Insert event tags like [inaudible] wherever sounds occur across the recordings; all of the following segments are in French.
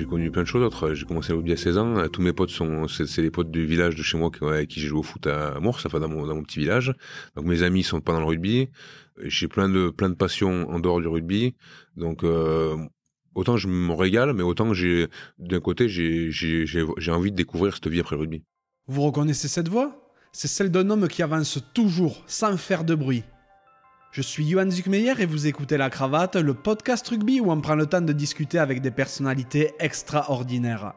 j'ai connu plein de choses d'autres. J'ai commencé le rugby à 16 ans. Tous mes potes sont, c'est les potes du village de chez moi avec qui j'ai joué au foot à Mours, enfin dans mon, dans mon petit village. Donc mes amis sont pas dans le rugby. J'ai plein de plein de passions en dehors du rugby. Donc euh, autant je me régale, mais autant j'ai d'un côté j'ai envie de découvrir cette vie après le rugby. Vous reconnaissez cette voix? C'est celle d'un homme qui avance toujours sans faire de bruit. Je suis Johan Zuckmeyer et vous écoutez La Cravate, le podcast rugby où on prend le temps de discuter avec des personnalités extraordinaires.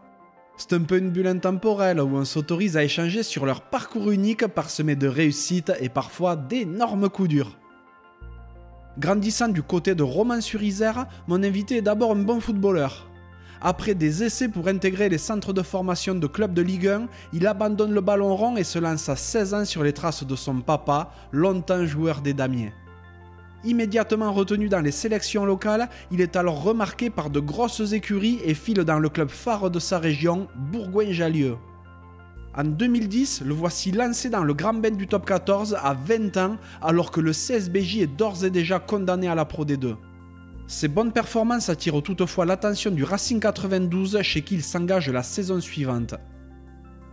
C'est un peu une bulle intemporelle où on s'autorise à échanger sur leur parcours unique parsemé de réussites et parfois d'énormes coups durs. Grandissant du côté de Romans-sur-Isère, mon invité est d'abord un bon footballeur. Après des essais pour intégrer les centres de formation de clubs de Ligue 1, il abandonne le ballon rond et se lance à 16 ans sur les traces de son papa, longtemps joueur des Damiers. Immédiatement retenu dans les sélections locales, il est alors remarqué par de grosses écuries et file dans le club phare de sa région, Bourgoin-Jallieu. En 2010, le voici lancé dans le grand bain du top 14 à 20 ans, alors que le CSBJ est d'ores et déjà condamné à la Pro D2. Ses bonnes performances attirent toutefois l'attention du Racing 92 chez qui il s'engage la saison suivante.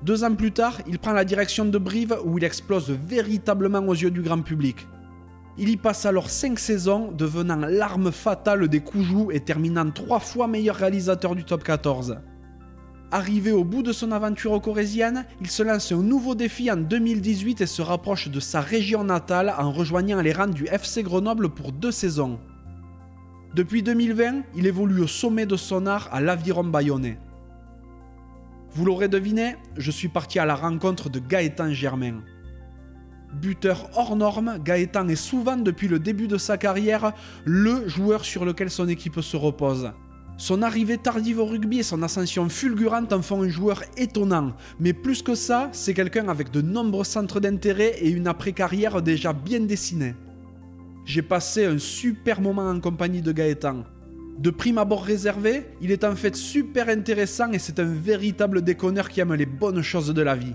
Deux ans plus tard, il prend la direction de Brive où il explose véritablement aux yeux du grand public. Il y passe alors 5 saisons, devenant l'arme fatale des Coujou et terminant 3 fois meilleur réalisateur du top 14. Arrivé au bout de son aventure corésienne, il se lance un nouveau défi en 2018 et se rapproche de sa région natale en rejoignant les rangs du FC Grenoble pour deux saisons. Depuis 2020, il évolue au sommet de son art à l'Aviron Bayonnais. Vous l'aurez deviné, je suis parti à la rencontre de Gaëtan Germain. Buteur hors norme, Gaëtan est souvent depuis le début de sa carrière le joueur sur lequel son équipe se repose. Son arrivée tardive au rugby et son ascension fulgurante en font un joueur étonnant, mais plus que ça, c'est quelqu'un avec de nombreux centres d'intérêt et une après-carrière déjà bien dessinée. J'ai passé un super moment en compagnie de Gaëtan. De prime abord réservé, il est en fait super intéressant et c'est un véritable déconneur qui aime les bonnes choses de la vie.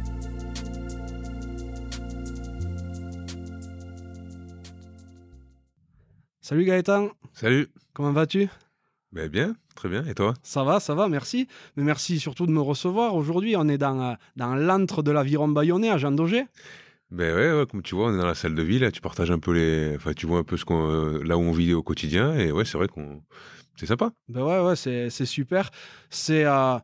Salut Gaëtan. Salut. Comment vas-tu? Ben Bien, très bien. Et toi? Ça va, ça va, merci. Mais merci surtout de me recevoir. Aujourd'hui, on est dans, euh, dans l'antre de l'aviron bayonnais à Jean Daugé. Ben ouais, comme tu vois, on est dans la salle de ville. tu partages un peu les, enfin, tu vois un peu ce qu'on, euh, là où on vit au quotidien. Et ouais, c'est vrai qu'on, c'est sympa. Ben ouais, ouais, c'est, super. C'est euh,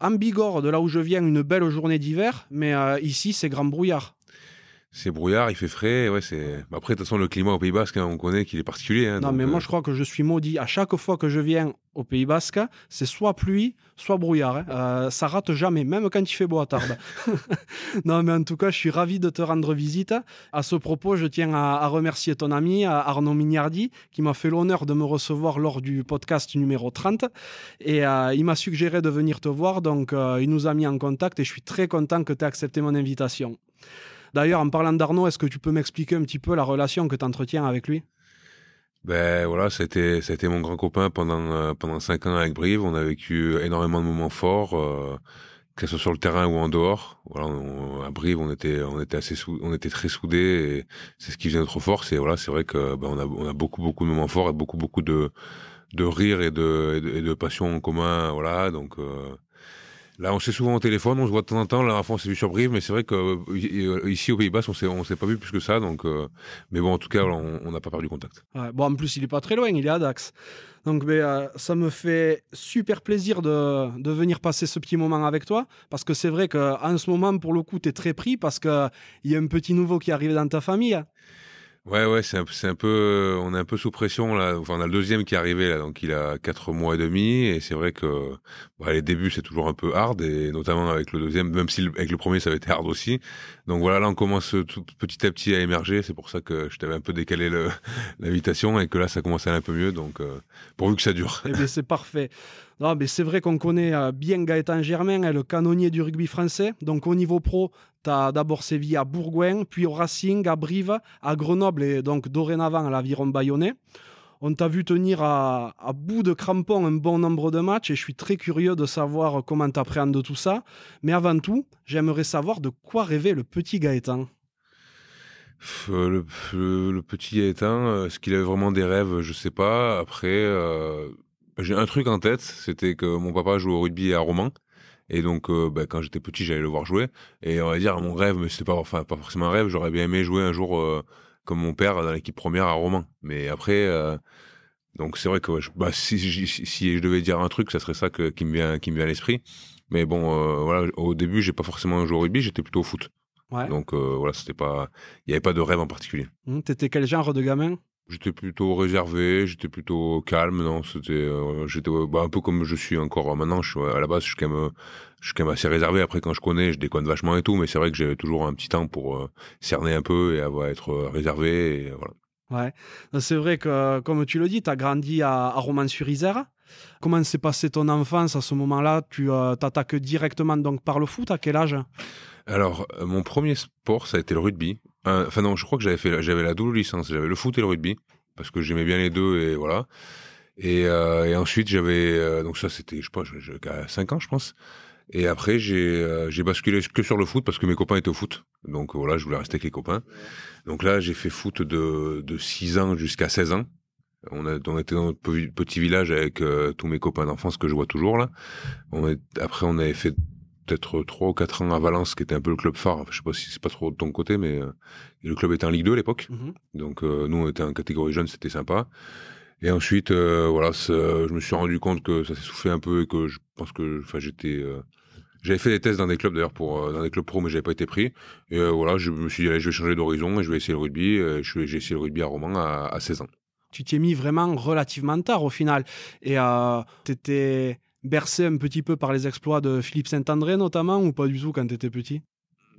en Bigorre, de là où je viens, une belle journée d'hiver. Mais ici, c'est grand brouillard c'est brouillard, il fait frais. Ouais, c'est. Après, de toute façon, le climat au Pays Basque, hein, on connaît qu'il est particulier. Hein, non, mais moi, euh, je crois que je suis maudit. À chaque fois que je viens au Pays Basque, c'est soit pluie, soit brouillard. Hein. Euh, ça rate jamais, même quand il fait beau à Tarbes. [laughs] non, mais en tout cas, je suis ravi de te rendre visite. À ce propos, je tiens à, remercier ton ami Arnaud Mignardi, qui m'a fait l'honneur de me recevoir lors du podcast numéro 30. Et euh, il m'a suggéré de venir te voir, donc il nous a mis en contact et je suis très content que tu aies accepté mon invitation. D'ailleurs, en parlant d'Arnaud, est-ce que tu peux m'expliquer un petit peu la relation que tu entretiens avec lui? Ben voilà, c'était c'était mon grand copain pendant euh, pendant cinq ans avec Brive. On a vécu énormément de moments forts, euh, que ce soit sur le terrain ou en dehors. Voilà, à Brive, on était on était assez on était très soudés. C'est ce qui faisait notre force. Et voilà, c'est vrai que ben, on a on a beaucoup beaucoup de moments forts et beaucoup beaucoup de de rire et de et de, passion en commun. Voilà, donc euh, Là, on s'est souvent au téléphone, on se voit de temps en temps. Là, on s'est vu sur Brive, mais c'est vrai que euh, ici au Pays Bas, on s'est, on s'est pas vu plus que ça. Donc, euh, mais bon, en tout cas, on n'a pas perdu contact. bon, en plus, il est pas très loin, il est à Dax. Donc, mais, euh, ça me fait super plaisir de, venir passer ce petit moment avec toi, parce que c'est vrai qu'en ce moment, pour le coup, tu es très pris parce que il y a un petit nouveau qui arrive dans ta famille. Ouais, ouais, c'est un, peu, on est un peu sous pression là. Enfin, on a le deuxième qui est arrivé donc il a quatre mois et demi, et c'est vrai que bah, les débuts c'est toujours un peu hard, et notamment avec le deuxième, même si avec le premier ça avait été hard aussi. Donc voilà, là on commence tout petit à petit à émerger. C'est pour ça que je t'avais un peu décalé [laughs] l'invitation et que là ça commence à aller un peu mieux. Donc euh, pourvu que ça dure. Eh c'est parfait. Non, mais c'est vrai qu'on connaît euh, bien Gaëtan Germain, hein, le canonnier du rugby français. Donc au niveau pro, Tu as d'abord sévi à Bourgoin, puis au Racing, à Brive, à Grenoble et donc dorénavant à l'Aviron Bayonnais. On t'a vu tenir à, bout de crampons un bon nombre de matchs et je suis très curieux de savoir comment tu appréhendes tout ça. Mais avant tout, j'aimerais savoir de quoi rêvait le petit Gaëtan. Le, petit Gaëtan, euh, est-ce qu'il avait vraiment des rêves? Je sais pas. Après, euh, j'ai un truc en tête, c'était que mon papa jouait au rugby à Romans. Et donc, euh, bah, quand j'étais petit, j'allais le voir jouer. Et on va dire, mon rêve, mais c'était pas, enfin, pas forcément un rêve, j'aurais bien aimé jouer un jour comme mon père dans l'équipe première à Romans. Mais après, euh, donc c'est vrai que bah, si, si, je devais dire un truc, ça serait ça que, qui me vient, qui me vient à l'esprit. Mais bon, euh, voilà, au début, j'ai pas forcément joué au rugby, j'étais plutôt au foot. Donc euh, voilà, c'était pas, il n'y avait pas de rêve en particulier. Mmh, T'étais quel genre de gamin? J'étais plutôt réservé, j'étais plutôt calme, non, c'était, euh, j'étais bah, un peu comme je suis encore maintenant. Je suis à la base, je suis quand même, je suis quand même assez réservé. Après, quand je connais, je déconne vachement et tout, mais c'est vrai que j'avais toujours un petit temps pour euh, cerner un peu et avoir être euh, réservé. Et voilà. Ouais, c'est vrai que comme tu le dis, tu as grandi à, à Romans-sur-Isère. Comment s'est passé ton enfance à ce moment-là? Tu t'attaques directement donc par le foot? À quel âge? Alors, mon premier sport, ça a été le rugby. Euh, enfin non, je crois que j'avais fait, j'avais la double licence, j'avais le foot et le rugby parce que j'aimais bien les deux et voilà. Et, euh, ensuite j'avais euh, donc ça c'était je sais pas, j'avais 5 ans je pense. Et après j'ai basculé que sur le foot parce que mes copains étaient au foot. Donc voilà, je voulais rester avec les copains. Donc là j'ai fait foot de de 6 ans jusqu'à 16 ans. On, a, on était dans notre petit village avec tous mes copains d'enfance que je vois toujours là. Après on avait fait peut-être trois ou quatre ans à Valence, qui était un peu le club phare. Je sais pas si c'est pas trop de ton côté, mais euh, le club était en Ligue 2 à l'époque. Mhm. Donc euh, nous, on était en catégorie jeune, c'était sympa. Et ensuite, euh, voilà, je me suis rendu compte que ça s'essoufflait un peu et que je pense que, enfin, j'étais, j'avais fait des tests dans des clubs d'ailleurs pour dans des clubs pro, mais j'avais pas été pris. Et voilà, je me suis dit, allez, je vais changer d'horizon et je vais essayer le rugby. j'ai essayé le rugby à Romans à, à 16 ans. Tu t'y es mis vraiment relativement tard au final. Et tu étais bercé un petit peu par les exploits de Philippe Saint-André notamment ou pas du tout quand tu étais petit?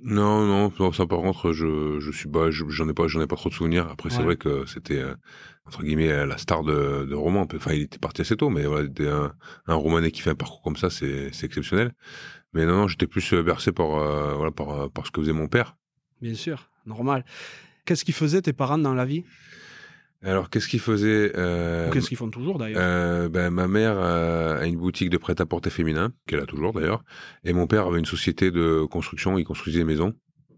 Non, non, ça par contre, je, je suis pas, j'en ai pas, j'en ai pas trop de souvenirs. Après, c'est vrai que c'était euh, entre guillemets la star de, de roman. Enfin, il était parti assez tôt, mais voilà, un, un romanais qui fait un parcours comme ça, c'est, c'est exceptionnel. Mais non, non, j'étais plus euh, bercé par, euh, voilà, par, par ce que faisait mon père. Bien sûr, normal. Qu'est-ce qu'ils faisaient tes parents dans la vie? Alors, qu'est-ce qu'ils faisaient euh, Qu'est-ce qu'ils font toujours d'ailleurs euh, ben, Ma mère a une boutique de prêt-à-porter féminin, qu'elle a toujours d'ailleurs, et mon père avait une société de construction, il construisait des maisons.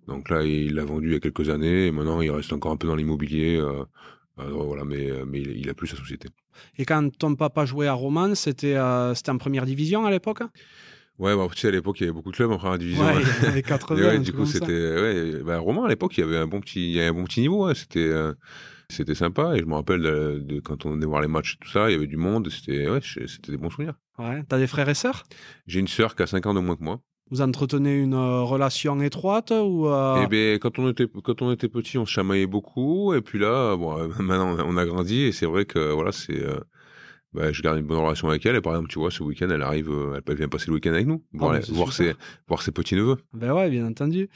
Donc là, il l'a vendu il y a quelques années, et maintenant il reste encore un peu dans l'immobilier. Euh, voilà, mais, mais il, a plus sa société. Et quand ton papa jouait à Romans, c'était en première division à l'époque? Ouais, bah, tu sais, à l'époque, il y avait beaucoup de clubs en première division. Ouais, il y avait 80. ouais, du coup, c'était. Ouais, bah, Roman, à l'époque, il y avait un bon petit, il y avait un bon petit niveau. C'était, c'était sympa. Et je me rappelle de, quand on allait voir les matchs et tout ça, il y avait du monde. C'était ouais, c'était des bons souvenirs. Ouais. T'as des frères et sœurs? J'ai une sœur qui a 5 ans de moins que moi. Vous entretenez une euh, relation étroite ou euh... Eh ben, quand on était quand on était petit, on se chamaillait beaucoup. Et puis là, bon, [laughs] maintenant on a grandi et c'est vrai que voilà, c'est euh, bah, je garde une bonne relation avec elle. Et par exemple, tu vois, ce week-end, elle arrive, euh, elle vient passer le week-end avec nous, voir, ah, voir ses, voir ses petits neveux. Ben ouais, bien entendu.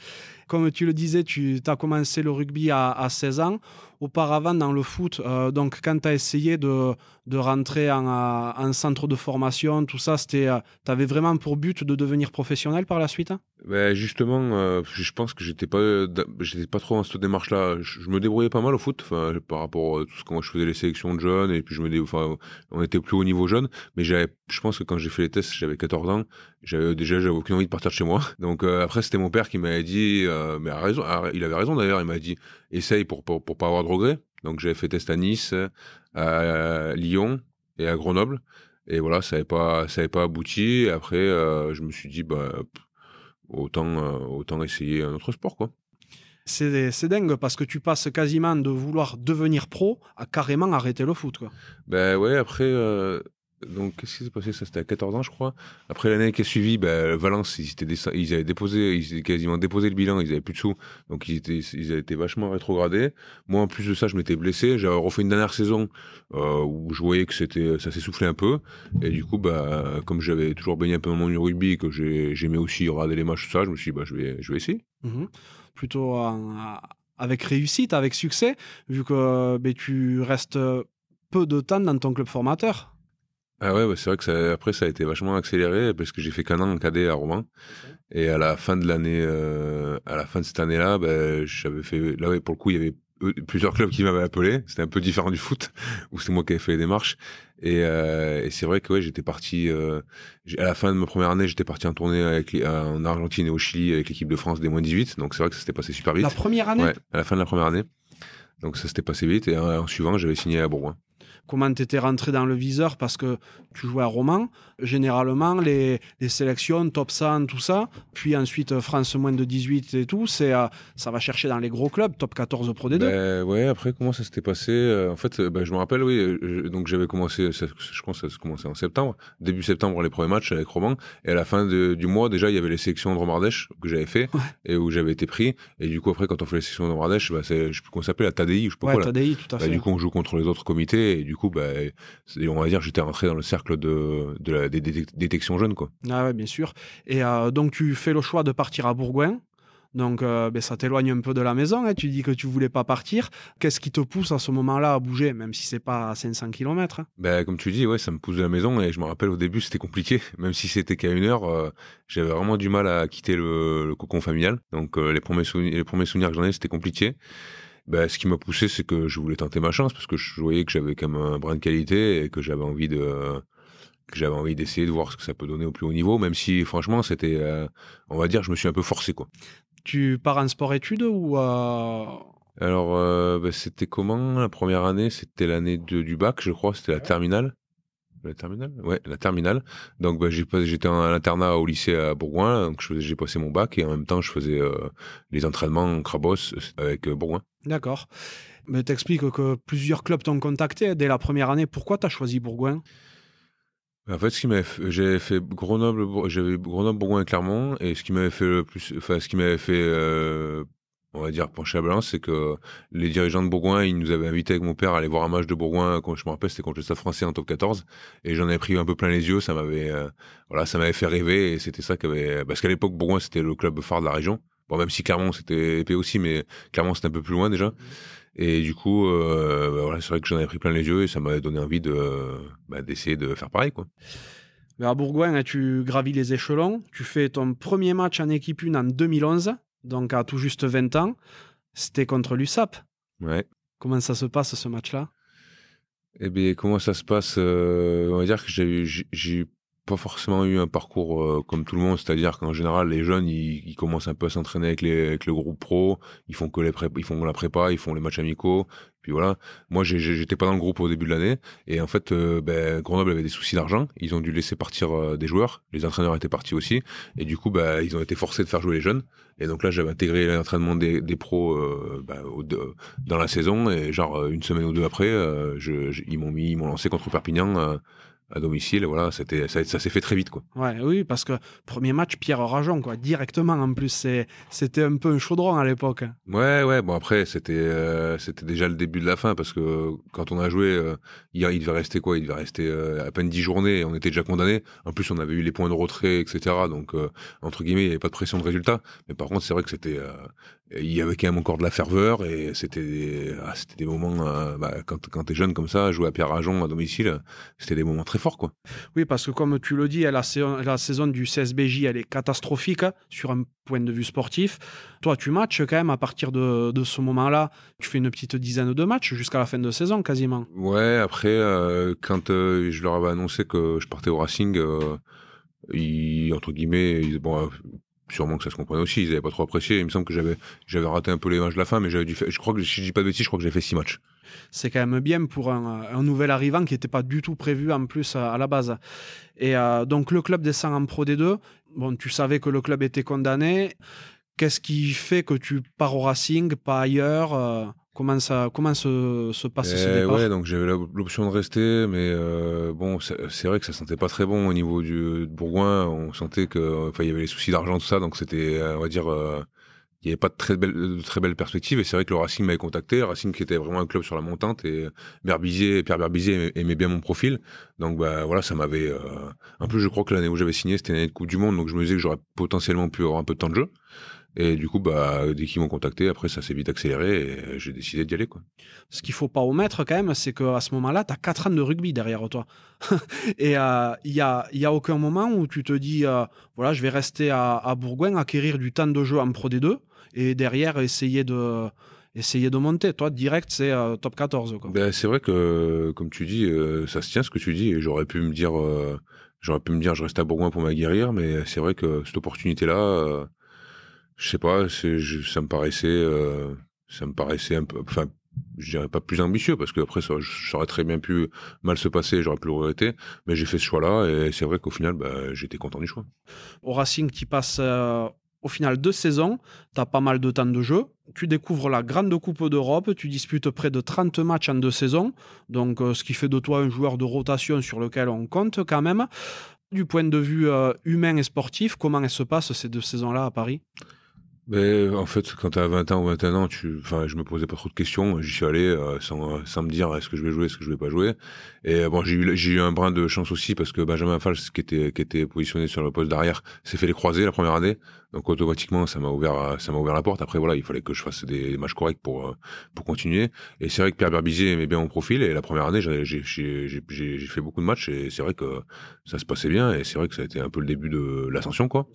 Comme tu le disais, tu as commencé le rugby à, à 16 ans auparavant dans le foot. Euh, donc, quand tu as essayé de, de rentrer en, en, centre de formation, tout ça, c'était, euh, tu avais vraiment pour but de devenir professionnel par la suite ben Justement, euh, je pense que j'étais pas, j'étais pas trop dans cette démarche-là. Je, me débrouillais pas mal au foot par rapport à tout ce moi je faisais les sélections de jeunes et puis je me dé... enfin, on était plus au niveau jeune. Mais j'avais, je pense que quand j'ai fait les tests, j'avais 14 ans. J'avais déjà, j'avais aucune envie de partir de chez moi. [laughs] Donc après, c'était mon père qui m'avait dit, mais raison, il avait raison d'ailleurs. Il m'a dit, essaye pour, pour, pour pas avoir de regrets. Donc j'avais fait test à Nice, à Lyon et à Grenoble. Et voilà, ça n'avait pas, ça avait pas abouti. Et après, euh, je me suis dit, bah, autant, euh, autant essayer un autre sport, quoi. C'est dingue parce que tu passes quasiment de vouloir devenir pro à carrément arrêter le foot, quoi. Ben ouais, après, euh, donc, qu'est-ce qui s'est passé? Ça, c'était à 14 ans, je crois. Après l'année qui a suivi, ben, Valence, ils, étaient ils avaient déposé, ils avaient quasiment déposé le bilan, ils avaient plus de sous. Donc, ils étaient, ils avaient été vachement rétrogradés. Moi, en plus de ça, je m'étais blessé. J'avais refait une dernière saison, euh, où je voyais que c'était, ça s'essoufflait un peu. Et du coup, bah, comme j'avais toujours baigné un peu dans mon rugby, que j'aimais aussi regarder les matchs, tout ça, je me suis dit, bah, je vais, je vais essayer. Mmh Plutôt avec réussite, avec succès, vu que tu restes peu de temps dans ton club formateur. Ah ouais, bah, c'est vrai que ça, après ça a été vachement accéléré parce que j'ai fait qu'un an en cadet à Romain. Et à la fin de l'année, euh, à la fin de cette année-là, bah, j'avais fait. Là, ouais, pour le coup, il y avait euh, plusieurs clubs qui m'avaient appelé. C'était un peu différent du foot, [laughs] où c'est moi qui avais fait les démarches. Et, euh, et c'est vrai que ouais, j'étais parti. Euh, à la fin de ma première année, j'étais parti en tournée avec en Argentine et au Chili avec l'équipe de France des moins 18. Donc c'est vrai que ça s'était passé super vite. La première année? Ouais, à la fin de la première année. Donc ça s'était passé vite. Et en, en suivant, j'avais signé à Bourgoin comment tu étais rentré dans le viseur parce que tu jouais à Roman. Généralement, les, les sélections, top 100, tout ça, puis ensuite France moins de 18 et tout, c'est euh, ça va chercher dans les gros clubs, top 14 Pro D2. Ben, ouais, après, comment ça s'était passé euh, En fait, ben, je me rappelle, oui, euh, donc j'avais commencé, je pense que ça commençait en septembre, début septembre, les premiers matchs avec Roman, et à la fin de, du mois, déjà, il y avait les sélections de Romardèche que j'avais fait, Ouais. et où j'avais été pris, et du coup, après, quand on fait les sélections de Romardèche, bah, c'est, je sais plus ça s'appelle, la TADI, je sais pas ouais, quoi, là. TADI, tout à Bah, fait. du coup, on joue contre les autres comités, et du coup, bah, on va dire, j'étais rentré dans le cercle de, de la des, détections jeunes, quoi. Ah ouais, bien sûr. Et euh, donc, tu fais le choix de partir à Bourgoin. Donc, euh, ben, ça t'éloigne un peu de la maison. hein. Tu dis que tu voulais pas partir. Qu'est-ce qui te pousse à ce moment-là à bouger, même si c'est pas à 500 km Ben, comme tu dis, ouais, ça me pousse de la maison et je me rappelle au début c'était compliqué, [laughs] même si c'était qu'à une heure, euh, j'avais vraiment du mal à quitter le, le cocon familial. Donc euh, les premiers les premiers souvenirs que j'en ai, c'était compliqué. Ben, ce qui m'a poussé, c'est que je voulais tenter ma chance parce que je voyais que j'avais quand même un brin de qualité et que j'avais envie de que j'avais envie d'essayer de voir ce que ça peut donner au plus haut niveau, même si franchement c'était, euh, on va dire, je me suis un peu forcé quoi. Tu pars en sport-études ou. euh, Alors, euh, ben, c'était comment? La première année C'était l'année du bac, je crois. C'était la terminale. La terminale? Ouais, la terminale. Donc, pas- j'étais en internat au lycée à Bourgoin. Donc, j'ai passé mon bac et en même temps, je faisais euh, les entraînements en Crabos avec euh, Bourgoin. D'accord. Mais t'expliques que plusieurs clubs t'ont contacté dès la première année. Pourquoi t'as choisi Bourgoin? En fait, ce qui m'avait j'avais fait Grenoble, j'avais Grenoble, Bourgoin et Clermont, et ce qui m'avait fait le plus, enfin, ce qui m'avait fait, euh, on va dire, pencher à la balance, c'est que les dirigeants de Bourgoin, ils nous avaient invités avec mon père à aller voir un match de Bourgoin, quand je me rappelle, c'était contre le Stade français en top 14, et j'en avais pris un peu plein les yeux, ça m'avait, euh, voilà, ça m'avait fait rêver, et c'était ça qu'avait, parce qu'à l'époque, Bourgoin, c'était le club phare de la région. Bon, même si Clermont, c'était épais aussi, mais Clermont, c'était un peu plus loin déjà. Et du coup, euh, bah voilà, c'est vrai que j'en avais pris plein les yeux, et ça m'avait donné envie de, bah, d'essayer de faire pareil, quoi. Mais à Bourgoin, tu gravis les échelons. Tu fais ton premier match en équipe 1 en 2011, donc à tout juste 20 ans. C'était contre l'USAP. Ouais. Comment ça se passe ce match-là? Eh bien, comment ça se passe euh, On va dire que j'ai pas forcément eu un parcours euh, comme tout le monde, c'est-à-dire qu'en général, les jeunes, ils, ils commencent un peu à s'entraîner avec, le groupe pro, ils font que les ils font la prépa, ils font les matchs amicaux, puis voilà. Moi, j'étais pas dans le groupe au début de l'année, et en fait, euh, ben, Grenoble avait des soucis d'argent, ils ont dû laisser partir euh, des joueurs, les entraîneurs étaient partis aussi, et du coup, ben, ils ont été forcés de faire jouer les jeunes. Et donc là, j'avais intégré l'entraînement des, pros euh, ben, dans la saison, et genre une semaine ou deux après, ils m'ont mis, ils m'ont lancé contre Perpignan à domicile. Voilà, c'était ça, ça s'est fait très vite, quoi. Ouais, oui, parce que premier match, Pierre Rajon, quoi, directement en plus. C'était un peu un chaudron à l'époque. Ouais, ouais. Bon après, c'était euh, c'était déjà le début de la fin parce que quand on a joué, euh, hier, il devait rester quoi? Il devait rester euh, à peine dix journées et on était déjà condamné. En plus, on avait eu les points de retrait, etc. Donc euh, entre guillemets, il n'y avait pas de pression de résultat. Mais par contre, c'est vrai que c'était euh, il y avait quand même encore de la ferveur et c'était ah, c'était des moments euh, bah, quand quand t'es jeune comme ça, jouer à Pierre Rajon à domicile, c'était des moments très forts, quoi. Oui, parce que comme tu le dis, la, saison- la saison du CSBJ, elle est catastrophique hein, sur un point de vue sportif. Toi, tu matches quand même à partir de, de ce moment-là. Tu fais une petite dizaine de matchs jusqu'à la fin de saison quasiment. Ouais, après, euh, quand euh, je leur avais annoncé que je partais au Racing, ils, entre guillemets, ils, bon, sûrement que ça se comprenait aussi, ils n'avaient pas trop apprécié. Il me semble que j'avais raté un peu les matchs de la fin, mais j'avais dû faire, je crois que, si je dis pas de bêtises, je crois que j'ai fait six matchs. C'est quand même bien pour un, nouvel arrivant qui n'était pas du tout prévu en plus à, à la base. Et euh, donc le club descend en Pro D2. Bon, tu savais que le club était condamné. Qu'est-ce qui fait que tu pars au Racing, pas ailleurs euh, Comment, ça, comment se, se passe ce Eh départ? ouais, donc j'avais l'option de rester, mais euh, bon, c'est vrai que ça sentait pas très bon au niveau du de Bourgoin. On sentait que, enfin, il y avait les soucis d'argent, tout ça, donc c'était, euh, on va dire, euh, il y avait pas de très belles, de très belles perspectives. Et c'est vrai que le Racing m'avait contacté, Racing qui était vraiment un club sur la montante, et Berbizier, Pierre Berbizier aimait, aimait bien mon profil. Donc bah voilà, ça m'avait. Euh... En plus, je crois que l'année où j'avais signé, c'était une année de Coupe du Monde, donc je me disais que j'aurais potentiellement pu avoir un peu de temps de jeu. Et du coup, bah, dès qu'ils m'ont contacté, après, ça s'est vite accéléré et j'ai décidé d'y aller. Quoi. Ce qu'il faut pas omettre quand même, c'est qu'à ce moment-là, tu as 4 ans de rugby derrière toi. [laughs] et il euh, n'y a, y a aucun moment où tu te dis, euh, voilà, je vais rester à, à Bourgoin, acquérir du temps de jeu en Pro D2 et derrière essayer de essayer de monter. Toi, direct, c'est euh, top 14. Ben, c'est vrai que, comme tu dis, ça se tient ce que tu dis. Et j'aurais pu me dire, j'aurais pu me dire, je reste à Bourgoin pour m'aguerrir, mais c'est vrai que cette opportunité-là, je sais pas, ça me paraissait, euh, ça me paraissait un peu, enfin, je dirais pas plus ambitieux parce que après ça, ça aurait très bien pu mal se passer, j'aurais pu le regretter, mais j'ai fait ce choix-là et c'est vrai qu'au final, bah, j'étais content du choix. Au Racing, tu passes euh, au final deux saisons, tu as pas mal de temps de jeu, tu découvres la Grande Coupe d'Europe, tu disputes près de 30 matchs en deux saisons, donc euh, ce qui fait de toi un joueur de rotation sur lequel on compte quand même. Du point de vue humain et sportif, comment se passent ces deux saisons-là à Paris? Mais en fait, quand tu as 20 ans ou 21 ans, tu, enfin, je me posais pas trop de questions. J'y suis allé euh, sans, sans me dire est-ce que je vais jouer, est-ce que je vais pas jouer. Et bon, j'ai eu, j'ai eu un brin de chance aussi parce que Benjamin Fals, qui était, qui était positionné sur le poste d'arrière, s'est fait les croiser la première année. Donc automatiquement, ça m'a ouvert, ça m'a ouvert la porte. Après voilà, il fallait que je fasse des matchs corrects pour euh, pour continuer. Et c'est vrai que Pierre Berbizier aimait bien mon profil. Et la première année, j'ai j'ai j'ai fait beaucoup de matchs et c'est vrai que ça se passait bien. Et c'est vrai que ça a été un peu le début de l'ascension quoi.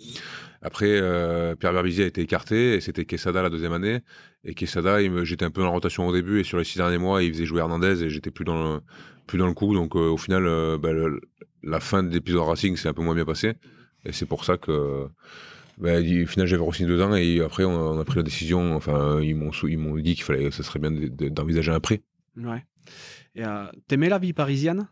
Après, euh, Pierre Berbizier a été écarté et c'était Quesada la deuxième année. Et Quesada, j'étais un peu en rotation au début et sur les six derniers mois, il faisait jouer Hernandez et j'étais plus dans le, plus dans le coup. Donc euh, au final, euh, bah, la fin de l'épisode Racing s'est un peu moins bien passé. Et c'est pour ça que, bah, au final, j'avais re deux ans et après, on, a pris la décision. Enfin, ils m'ont, dit qu'il fallait, ce serait bien d'envisager un prêt. Ouais. Et t'aimais la vie parisienne?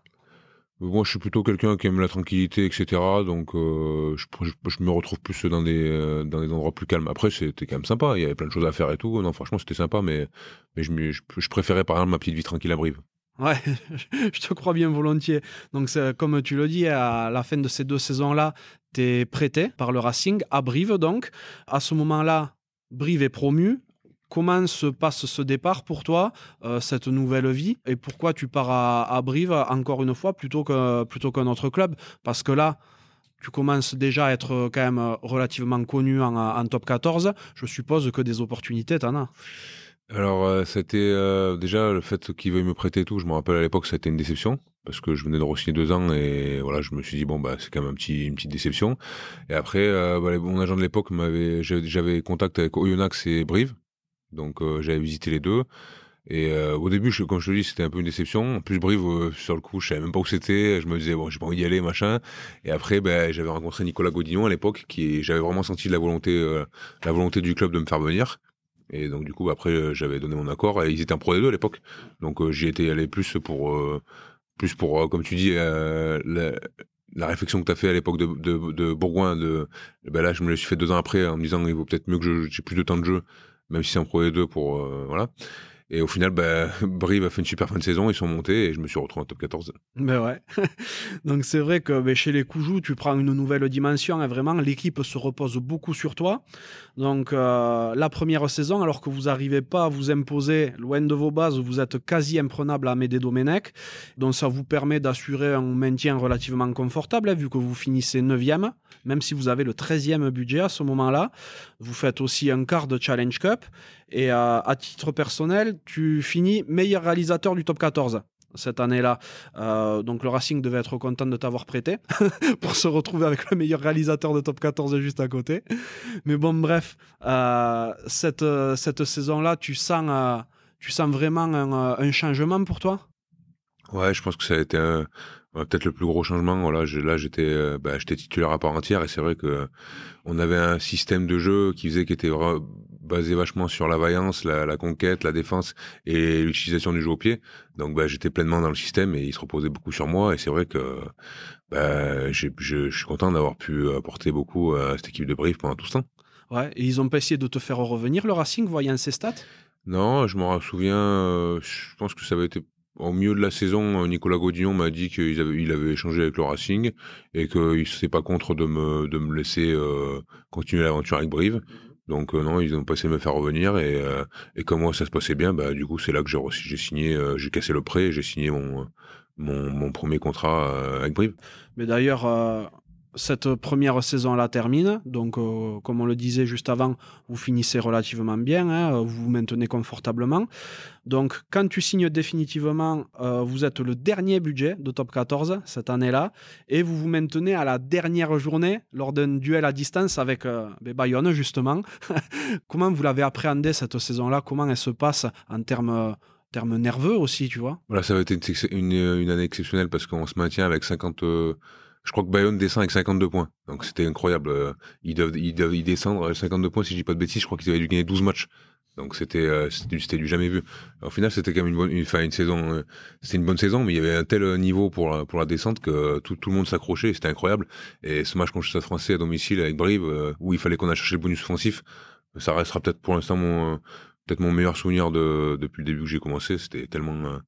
Moi, je suis plutôt quelqu'un qui aime la tranquillité, etc. Donc, euh, je, me retrouve plus dans des euh, dans des endroits plus calmes. Après, c'était quand même sympa. Il y avait plein de choses à faire et tout. Non, franchement, c'était sympa, mais mais je, préférais par exemple ma petite vie tranquille à Brive. Ouais, [laughs] je te crois bien volontiers. Donc, comme tu le dis, à la fin de ces deux saisons-là, tu es prêté par le Racing à Brive. Donc, à ce moment-là, Brive est promu. Comment se passe ce départ pour toi, euh, cette nouvelle vie Et pourquoi tu pars à, Brive, encore une fois, plutôt qu'un autre club? Parce que là, tu commences déjà à être quand même relativement connu en, top 14. Je suppose que des opportunités, t'en as. Alors, euh, c'était euh, déjà le fait qu'il veuille me prêter tout. Je me rappelle à l'époque, ça a été une déception parce que je venais de re deux ans et voilà, je me suis dit bon bah c'est quand même petit, une petite déception. Et après, bah, mon agent de l'époque m'avait, j'avais contact avec Oyonnax et Brive donc euh, j'avais visité les deux. Et euh, au début, je, comme je te dis, c'était un peu une déception. En plus, Brive, euh, sur le coup, je savais même pas où c'était. Je me disais, bon, j'ai pas envie d'y aller, machin. Et après, ben, j'avais rencontré Nicolas Godillon à l'époque, qui j'avais vraiment senti la volonté, la volonté du club de me faire venir. Et donc, du coup, bah, après, j'avais donné mon accord. Et ils étaient en Pro D2 à l'époque. Donc, j'y étais allé plus pour, plus pour, comme tu dis, la, réflexion que tu as fait à l'époque de, Bourgoin, de, ben là, je me l'ai suis fait deux ans après en me disant, il vaut peut-être mieux que j'ai plus de temps de jeu même si c'est un Pro D2 pour euh, voilà. Et au final, bah, [laughs] Brive a fait une super fin de saison, ils sont montés et je me suis retrouvé en top 14. Ben ouais. [laughs] Donc c'est vrai que ben, chez les Coujous, tu prends une nouvelle dimension et vraiment l'équipe se repose beaucoup sur toi. Donc euh, la première saison, alors que vous n'arrivez pas à vous imposer loin de vos bases, vous êtes quasi imprenable à Médé Domenech. Donc ça vous permet d'assurer un maintien relativement confortable, hein, vu que vous finissez 9e, même si vous avez le 13e budget à ce moment-là. Vous faites aussi un quart de Challenge Cup. Et euh, à titre personnel, tu finis meilleur réalisateur du top 14 cette année-là. Euh, donc le Racing devait être content de t'avoir prêté [laughs] pour se retrouver avec le meilleur réalisateur de top 14 juste à côté. Mais bon, bref, euh, cette, cette saison-là, tu sens, tu sens vraiment un, changement pour toi? Ouais, je pense que ça a été peut-être le plus gros changement. Là j'étais bah, titulaire à part entière et c'est vrai que on avait un système de jeu qui faisait qui était basé vachement sur la vaillance, la, la conquête, la défense et l'utilisation du jeu au pied. Donc bah, j'étais pleinement dans le système et il se reposait beaucoup sur moi. Et c'est vrai que bah, je, je suis content d'avoir pu apporter beaucoup à cette équipe de Brive pendant tout ce temps. Ouais, et ils ont pas essayé de te faire revenir le Racing, voyant ces stats? Non, je m'en souviens. Euh, je pense que ça avait été au milieu de la saison, Nicolas Godillon m'a dit qu'il avait, il avait échangé avec le Racing et qu'il ne s'est pas contre de me, de me laisser euh, continuer l'aventure avec Brive. Donc euh, non, ils ont passé me faire revenir et, euh, comme moi ça se passait bien, bah du coup c'est là que j'ai signé, euh, j'ai cassé le prêt j'ai signé mon, mon, mon premier contrat avec Brive. Mais d'ailleurs, cette première saison la termine. Donc, euh, comme on le disait juste avant, vous finissez relativement bien, hein, vous vous maintenez confortablement. Donc, quand tu signes définitivement, euh, vous êtes le dernier budget de top 14 cette année-là, et vous vous maintenez à la dernière journée lors d'un duel à distance avec euh, ben, Bayonne, justement. [laughs] Comment vous l'avez appréhendé cette saison-là? Comment elle se passe en termes termes nerveux aussi, tu vois? Voilà, ça va être une, année exceptionnelle parce qu'on se maintient avec 50 je crois que Bayonne descend avec 52 points. Donc c'était incroyable. Euh, ils doivent, ils doivent y descendre 52 points, si je dis pas de bêtises. Je crois qu'ils avaient dû gagner 12 matchs. Donc c'était euh, c'était du jamais vu. Au final, c'était quand même une bonne une, une saison euh, c'était une bonne saison mais il y avait un tel niveau pour la, pour la descente que tout, tout le monde s'accrochait, c'était incroyable. Et ce match contre le Stade français à domicile avec Brive où il fallait qu'on a cherché le bonus offensif, ça restera peut-être pour l'instant mon peut-être mon meilleur souvenir de depuis le début que j'ai commencé, c'était tellement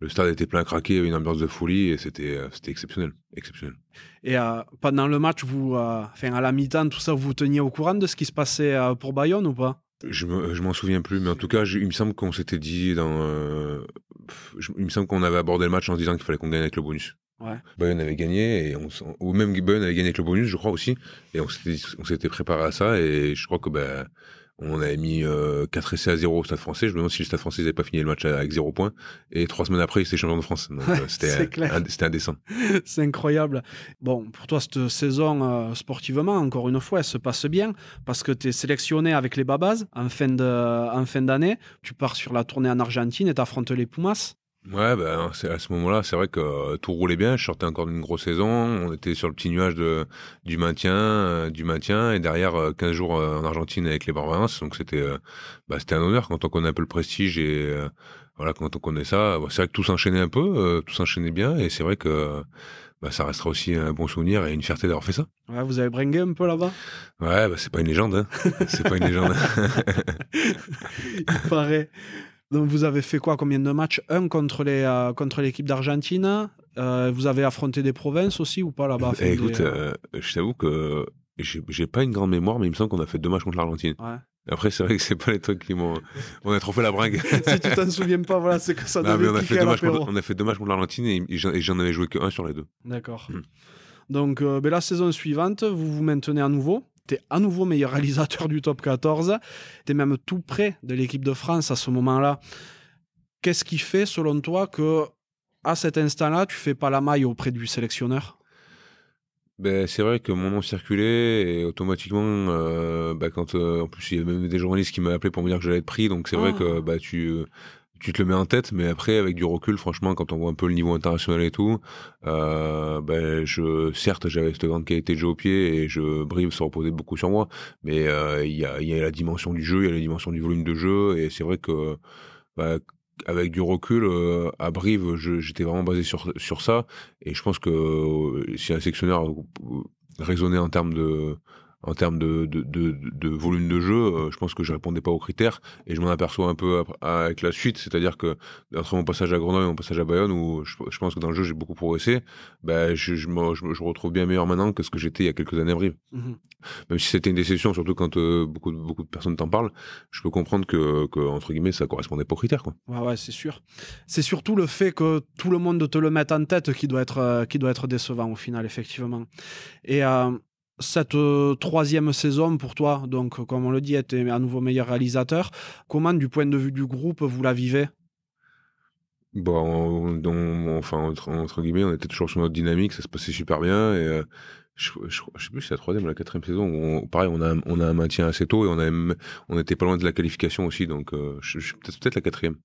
le stade était plein à craquer, il y avait une ambiance de folie et c'était euh, c'était exceptionnel, exceptionnel. Et euh, pendant le match, vous, euh, enfin à la mi-temps, tout ça, vous vous teniez au courant de ce qui se passait pour Bayonne ou pas? Je je m'en souviens plus, mais en tout cas, il me semble qu'on s'était dit dans, il me semble qu'on avait abordé le match en se disant qu'il fallait qu'on gagne avec le bonus. Ouais. Bayonne avait gagné et on, ou même Bayonne avait gagné avec le bonus, je crois aussi, et on s'était on s'était préparé à ça et je crois que ben on avait mis 4 euh, essais à 0 au Stade français. Je me demande si le Stade français n'avait pas fini le match avec 0 points. Et trois semaines après, il était champion de France. Donc euh, c'était indécent. [laughs] C'est incroyable. Bon, pour toi, cette saison, euh, sportivement, encore une fois, elle se passe bien parce que tu es sélectionné avec les Babas en fin d'année. Tu pars sur la tournée en Argentine et tu affrontes les Pumas. Ouais, ben, c'est à ce moment-là, c'est vrai que euh, tout roulait bien. Je sortais encore d'une grosse saison. On était sur le petit nuage de, du maintien, euh, du maintien, et derrière 15 euh, jours en Argentine avec les Barbaras. Donc c'était, bah, c'était un honneur quand on connaît un peu le prestige et voilà quand on connaît ça. c'est vrai que tout s'enchaînait un peu, tout s'enchaînait bien, et c'est vrai que bah, ça restera aussi un bon souvenir et une fierté d'avoir fait ça. Ouais, vous avez bringué un peu là-bas? Ouais, bah, c'est pas une légende. Hein. [laughs] c'est pas une légende. Il paraît. Donc vous avez fait quoi Combien de matchs? Un contre les euh, contre l'équipe d'Argentine. Euh, vous avez affronté des provinces aussi ou pas là-bas? Eh, Écoute, euh, je t'avoue que j'ai pas une grande mémoire, mais il me semble qu'on a fait deux matchs contre l'Argentine. Ouais. Après, c'est vrai que c'est pas les trucs qui m'ont. On a trop fait la bringue. [laughs] si tu t'en souviens pas, voilà, c'est que ça devait on a, fait deux matchs contre, on a fait deux matchs contre l'Argentine et, j'en avais joué que un sur les deux. D'accord. Hmm. Donc, ben, la saison suivante, vous vous maintenez à nouveau? Tu es à nouveau meilleur réalisateur du top 14. Tu es même tout près de l'équipe de France à ce moment-là. Qu'est-ce qui fait, selon toi, que à cet instant-là, tu fais pas la maille auprès du sélectionneur? Ben, c'est vrai que mon nom circulait et automatiquement, euh, ben, quand euh, en plus il y a même des journalistes qui m'ont appelé pour me dire que j'allais être pris, donc c'est vrai ah. que bah tu tu te le mets en tête, mais après, avec du recul, franchement, quand on voit un peu le niveau international et tout, euh, ben, je, certes, j'avais cette grande qualité de jeu au pied et je, Brive se reposait beaucoup sur moi, mais euh, il y, a, y a la dimension du jeu, il y a la dimension du volume de jeu, et c'est vrai que, bah, avec du recul, euh, à Brive, j'étais vraiment basé sur, sur ça, et je pense que si un sectionnaire raisonnait en termes de en termes de, de, de, de, volume de jeu, euh, je pense que je répondais pas aux critères et je m'en aperçois un peu avec la suite, c'est-à-dire que entre mon passage à Grenoble et mon passage à Bayonne, où je, je pense que dans le jeu j'ai beaucoup progressé, ben je, je, me, je, retrouve bien meilleur maintenant que ce que j'étais il y a quelques années à Brive. Mhm. Même si c'était une déception, surtout quand euh, beaucoup, beaucoup de personnes t'en parlent, je peux comprendre que, que, entre guillemets ça correspondait pas aux critères. Quoi. Ouais, ouais, c'est sûr. C'est surtout le fait que tout le monde te le mette en tête qui doit être, euh, qui doit être décevant au final, effectivement. Et cette euh, troisième saison pour toi, donc comme on le dit, es à nouveau meilleur réalisateur. Comment, du point de vue du groupe, vous la vivez? Bon, enfin entre, guillemets, on était toujours sur notre dynamique, ça se passait super bien. Et euh, je, je, sais plus si c'est la troisième ou la quatrième saison. Pareil, on a on a un maintien assez tôt et on a on était pas loin de la qualification aussi, donc euh, je, suis peut-être la quatrième.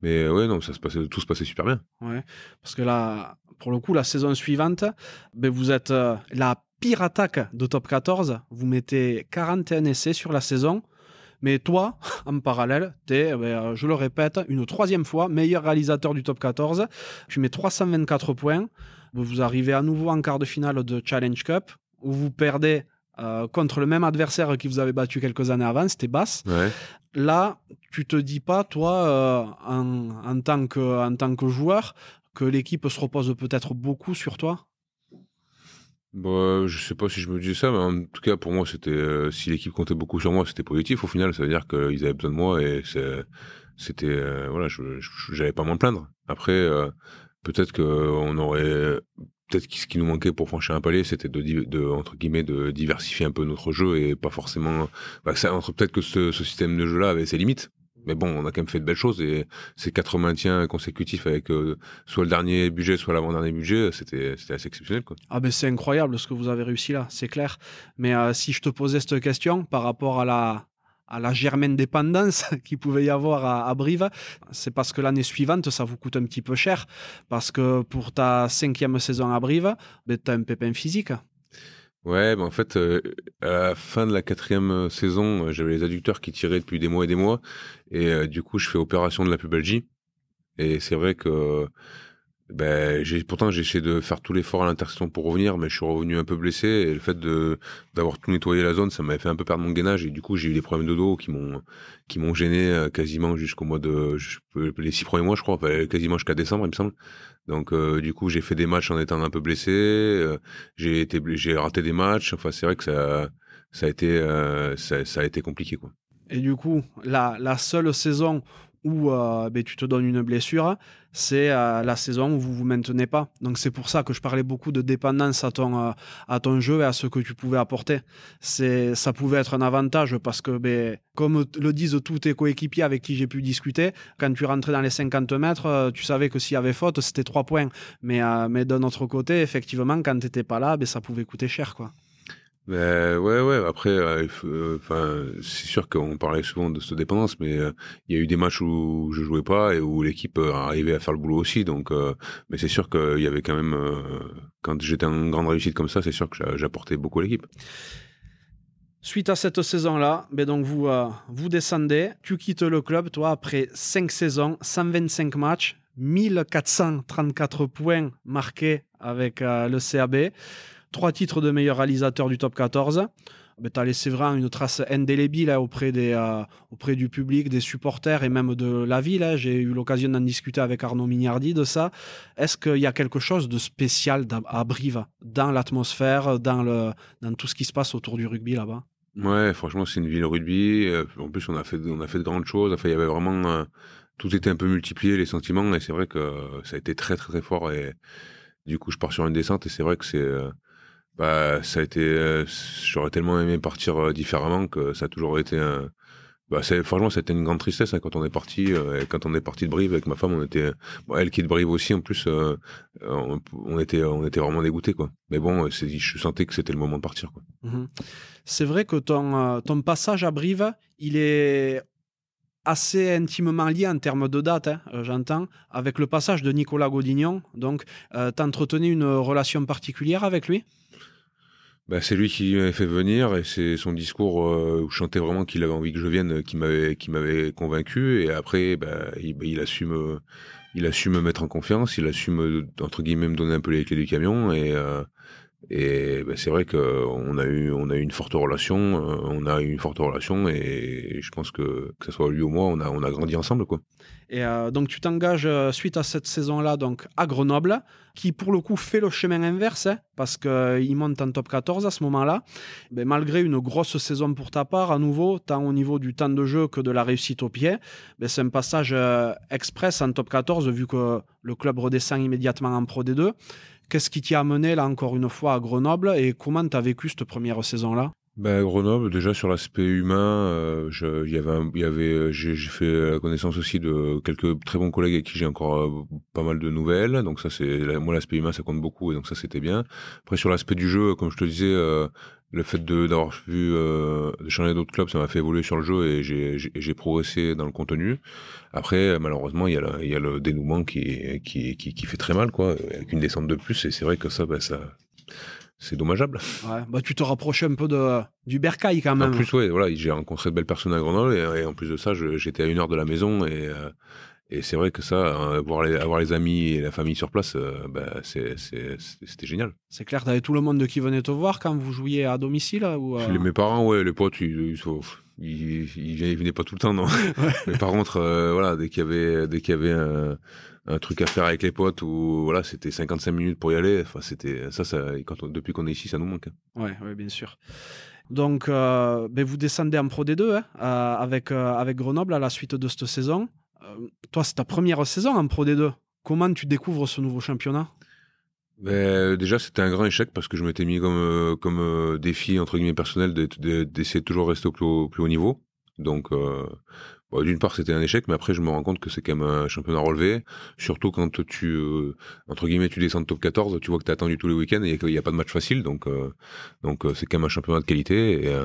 Mais ouais, non, ça se passait, tout se passait super bien. Ouais, parce que là, pour le coup, la saison suivante, ben vous êtes la pire attaque de top 14. Vous mettez 41 essais sur la saison. Mais toi, [laughs] en parallèle, tu es, eh ben, je le répète, une troisième fois meilleur réalisateur du top 14. Tu mets 324 points. Vous arrivez à nouveau en quart de finale de Challenge Cup, où vous perdez euh, contre le même adversaire qui vous avait battu quelques années avant, c'était Bass. Là, tu te dis pas, toi, euh, en, en, tant que, en tant que joueur, que l'équipe se repose peut-être beaucoup sur toi? Bah, je sais pas si je me dis ça, mais en tout cas, pour moi, c'était, euh, si l'équipe comptait beaucoup sur moi, c'était positif. Au final, ça veut dire qu'ils avaient besoin de moi et c'était, euh, voilà, j'avais pas à m'en plaindre. Après, euh, peut-être qu'on aurait peut-être que ce qui nous manquait pour franchir un palier, c'était de, de, entre guillemets de diversifier un peu notre jeu et pas forcément. Bah, entre peut-être que ce, ce, système de jeu-là avait ses limites. Mais bon, on a quand même fait de belles choses et ces quatre maintiens consécutifs avec euh, soit le dernier budget, soit l'avant-dernier budget, c'était assez exceptionnel. Ah ben c'est incroyable ce que vous avez réussi là, c'est clair. Mais euh, si je te posais cette question par rapport à la à la germaine dépendance [laughs] qu'il pouvait y avoir à, Brive, c'est parce que l'année suivante, ça vous coûte un petit peu cher. Parce que pour ta cinquième saison à Brive, ben, tu as un pépin physique. Ouais, ben en fait, euh, à la fin de la quatrième saison, euh, j'avais les adducteurs qui tiraient depuis des mois et des mois. Et euh, du coup, je fais opération de la pubalgie. Et c'est vrai que ben, pourtant j'ai essayé de faire tout l'effort à l'intersection pour revenir, mais je suis revenu un peu blessé et le fait de d'avoir tout nettoyé la zone, ça m'avait fait un peu perdre mon gainage et du coup j'ai eu des problèmes de dos qui m'ont qui m'ont gêné euh, quasiment jusqu'au mois de les six premiers mois, je crois, quasiment jusqu'à décembre, il me semble. Donc euh, du coup j'ai fait des matchs en étant un peu blessé, euh, j'ai raté des matchs. Enfin c'est vrai que ça a été ça, a été compliqué quoi. Et du coup la seule saison où euh, ben, tu te donnes une blessure, c'est euh, la saison où vous vous maintenez pas. Donc c'est pour ça que je parlais beaucoup de dépendance à ton, euh, à ton jeu et à ce que tu pouvais apporter. C'est, ça pouvait être un avantage parce que, ben, comme le disent tous tes coéquipiers avec qui j'ai pu discuter, quand tu rentrais dans les 50 mètres, tu savais que s'il y avait faute, c'était 3 points. Mais, mais d'un autre côté, effectivement, quand tu n'étais pas là, ben, ça pouvait coûter cher. quoi. Ben, ouais, ouais. Après, euh, euh, c'est sûr qu'on parlait souvent de cette dépendance, mais euh, il y a eu des matchs où je jouais pas et où l'équipe arrivait à faire le boulot aussi. Donc, mais c'est sûr qu'il y avait quand même, quand j'étais en grande réussite comme ça, c'est sûr que j'apportais beaucoup à l'équipe. Suite à cette saison-là, ben donc vous, vous descendez, tu quittes le club, toi, après 5 saisons, 125 matchs, 1434 points marqués avec le CAB trois titres de meilleur réalisateur du top 14. Ben, tu as laissé vraiment une trace indélébile hein, auprès, des, euh, auprès du public, des supporters et même de la ville. Hein. J'ai eu l'occasion d'en discuter avec Arnaud Mignardi de ça. Est-ce qu'il y a quelque chose de spécial à Brive, dans l'atmosphère, dans, le, dans tout ce qui se passe autour du rugby là-bas? Ouais, franchement, c'est une ville rugby. Euh, en plus, on a fait, on a fait de grandes choses. Enfin, il y avait vraiment. Euh, tout était un peu multiplié, les sentiments. Et c'est vrai que ça a été très, très, très fort. Et du coup, je pars sur une descente. Et c'est vrai que c'est bah, ça a été, euh, j'aurais tellement aimé partir euh, différemment que ça a toujours été un, bah, franchement, c'était une grande tristesse hein, quand on est parti. Euh, quand on est parti de Brive avec ma femme, on était, elle qui est de Brive aussi, en plus, on, était, on était vraiment dégoûtés, quoi. Mais bon, je sentais que c'était le moment de partir, quoi. Mmh c'est vrai que ton, ton passage à Brive, il est assez intimement lié en termes de date, hein, j'entends, avec le passage de Nicolas Godignon. Donc, euh, tu entretenais une relation particulière avec lui? Bah, c'est lui qui m'avait fait venir et c'est son discours euh, où je chantais vraiment qu'il avait envie que je vienne qui m'avait qui m'avait convaincu. Et après bah, il, bah, il, a su me il a su me mettre en confiance il a su me entre guillemets me donner un peu les clés du camion. Et euh, et bah, c'est vrai qu'on a eu on a eu une forte relation euh, on a eu une forte relation et je pense que que ce soit lui ou moi on a on a grandi ensemble quoi et euh, donc tu t'engages euh, suite à cette saison-là donc à Grenoble, qui pour le coup fait le chemin inverse, hein, parce qu'il monte en top 14 à ce moment-là. Mais malgré une grosse saison pour ta part, à nouveau, tant au niveau du temps de jeu que de la réussite au pied, ben, c'est un passage express en top 14 vu que le club redescend immédiatement en Pro D2. Qu'est-ce qui t'y a amené là encore une fois à Grenoble et comment tu as vécu cette première saison-là? Ben, Grenoble, déjà sur l'aspect humain, euh, avait, euh, j'ai fait la connaissance aussi de quelques très bons collègues avec qui j'ai encore euh, pas mal de nouvelles. Donc ça, c'est moi l'aspect humain, ça compte beaucoup et donc ça c'était bien. Après sur l'aspect du jeu, comme je te disais, le fait de d'avoir vu de changer d'autres clubs, ça m'a fait évoluer sur le jeu et j'ai progressé dans le contenu. Après, malheureusement, il y a le, il y a le dénouement qui, qui, qui, qui fait très mal, quoi, avec une descente de plus. Et c'est vrai que ça, ben, ça c'est dommageable. Ouais, bah tu te rapproches un peu de, du Bercail quand même. En plus, ouais, voilà, j'ai rencontré de belles personnes à Grenoble et, en plus de ça, j'étais à une heure de la maison et, euh, et c'est vrai que ça, avoir, les, avoir les amis et la famille sur place, euh, bah, c'était génial. C'est clair, t'avais tout le monde qui venait te voir quand vous jouiez à domicile ou euh? Mes parents, ouais, les potes, ils, ils, ils, venaient pas tout le temps, non. [laughs] Mais par contre, voilà, dès qu'il y avait, dès qu'il y avait un un truc à faire avec les potes ou voilà c'était 55 minutes pour y aller enfin c'était ça, ça quand depuis qu'on est ici ça nous manque hein. ouais, ouais bien sûr donc euh, ben vous descendez en Pro D2 hein, avec euh, avec Grenoble à la suite de cette saison euh, toi c'est ta première saison en Pro D2 Comment tu découvres ce nouveau championnat? Ben, déjà, c'était un grand échec parce que je m'étais mis comme, euh, comme euh, défi, entre guillemets, personnel d'essayer de, toujours rester au plus haut, niveau. Donc, euh, d'une part, c'était un échec, mais après, je me rends compte que c'est quand même un championnat relevé. Surtout quand tu, euh, entre guillemets, tu descends de top 14, tu vois que tu attendu tous les week-ends et qu'il n'y a pas de match facile. Donc, euh, donc c'est quand même un championnat de qualité. Et,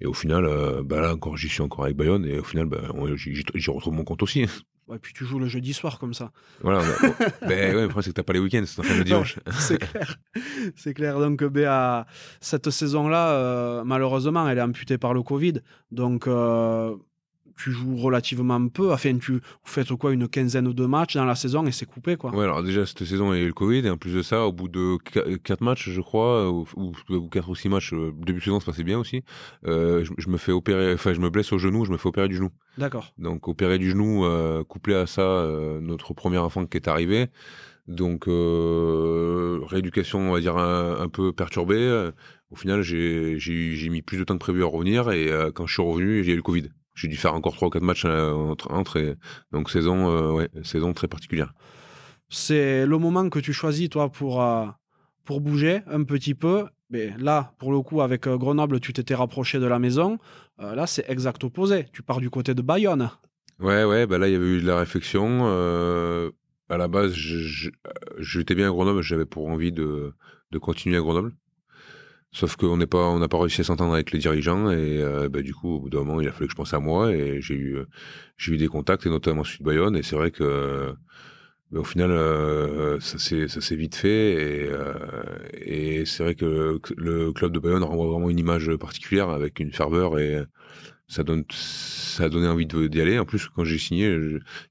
et au final, bah là, encore, j'y suis encore avec Bayonne. Et au final, bah, j'y retrouve mon compte aussi. [laughs] Et puis tu joues le jeudi soir comme ça. Voilà. [laughs] ben ouais, après c'est que t'as pas les week-ends, c'est le dimanche. c'est clair. C'est clair. Donc ben, cette saison-là, malheureusement, elle est amputée par le Covid. Donc tu joues relativement peu. Enfin, tu vous faites quoi, une quinzaine de matchs dans la saison et c'est coupé, quoi. Ouais, alors déjà, cette saison, il y a eu le Covid, et en plus de ça, au bout de quatre matchs, je crois, ou, ou 4 ou 6 matchs, le début de saison se passait bien aussi, euh, je, me fais opérer, enfin, je me blesse au genou, je me fais opérer du genou. D'accord. Donc, opérer du genou, euh, couplé à ça, euh, notre premier enfant qui est arrivé. Donc, rééducation, on va dire, un, peu perturbée. Au final, j'ai mis plus de temps que prévu à revenir, et quand je suis revenu, j'ai eu le Covid j'ai dû faire encore trois ou quatre matchs euh, entre, entre donc saison, euh, ouais, saison très particulière. C'est le moment que tu choisis toi pour euh, pour bouger un petit peu. Mais là, pour le coup, avec Grenoble, tu t'étais rapproché de la maison. là, c'est exact opposé. Tu pars du côté de Bayonne. Ouais, ouais. Bah là, il y avait eu de la réflexion. à la base, j'étais bien à Grenoble. J'avais pour envie de, de continuer à Grenoble. Sauf qu'on n'est pas, on n'a pas réussi à s'entendre avec les dirigeants et euh, bah, du coup, au bout d'un moment, il a fallu que je pense à moi et j'ai eu, j'ai eu des contacts et notamment de Bayonne et c'est vrai que bah, au final, euh, ça s'est, ça s'est vite fait et, euh, c'est vrai que le club de Bayonne renvoie vraiment une image particulière avec une ferveur et ça donne, ça a donné envie d'y aller. En plus, quand j'ai signé,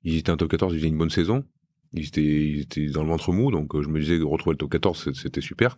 ils étaient en top 14, ils faisaient une bonne saison. Ils étaient, ils étaient dans le ventre mou, donc je me disais que retrouver le top 14, c'était super.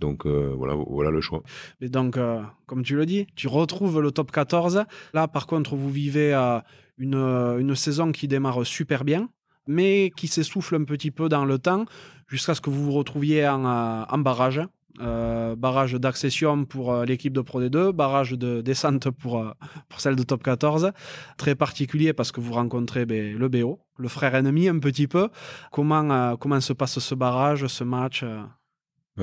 Donc euh, voilà, voilà le choix. Et donc, euh, comme tu le dis, tu retrouves le top 14. Là, par contre, vous vivez euh, une, une saison qui démarre super bien, mais qui s'essouffle un petit peu dans le temps, jusqu'à ce que vous vous retrouviez en, en barrage. barrage d'accession pour l'équipe de Pro D2, barrage de descente pour, pour celle de top 14. Très particulier parce que vous rencontrez le BO, le frère ennemi un petit peu. Comment, comment se passe ce barrage, ce match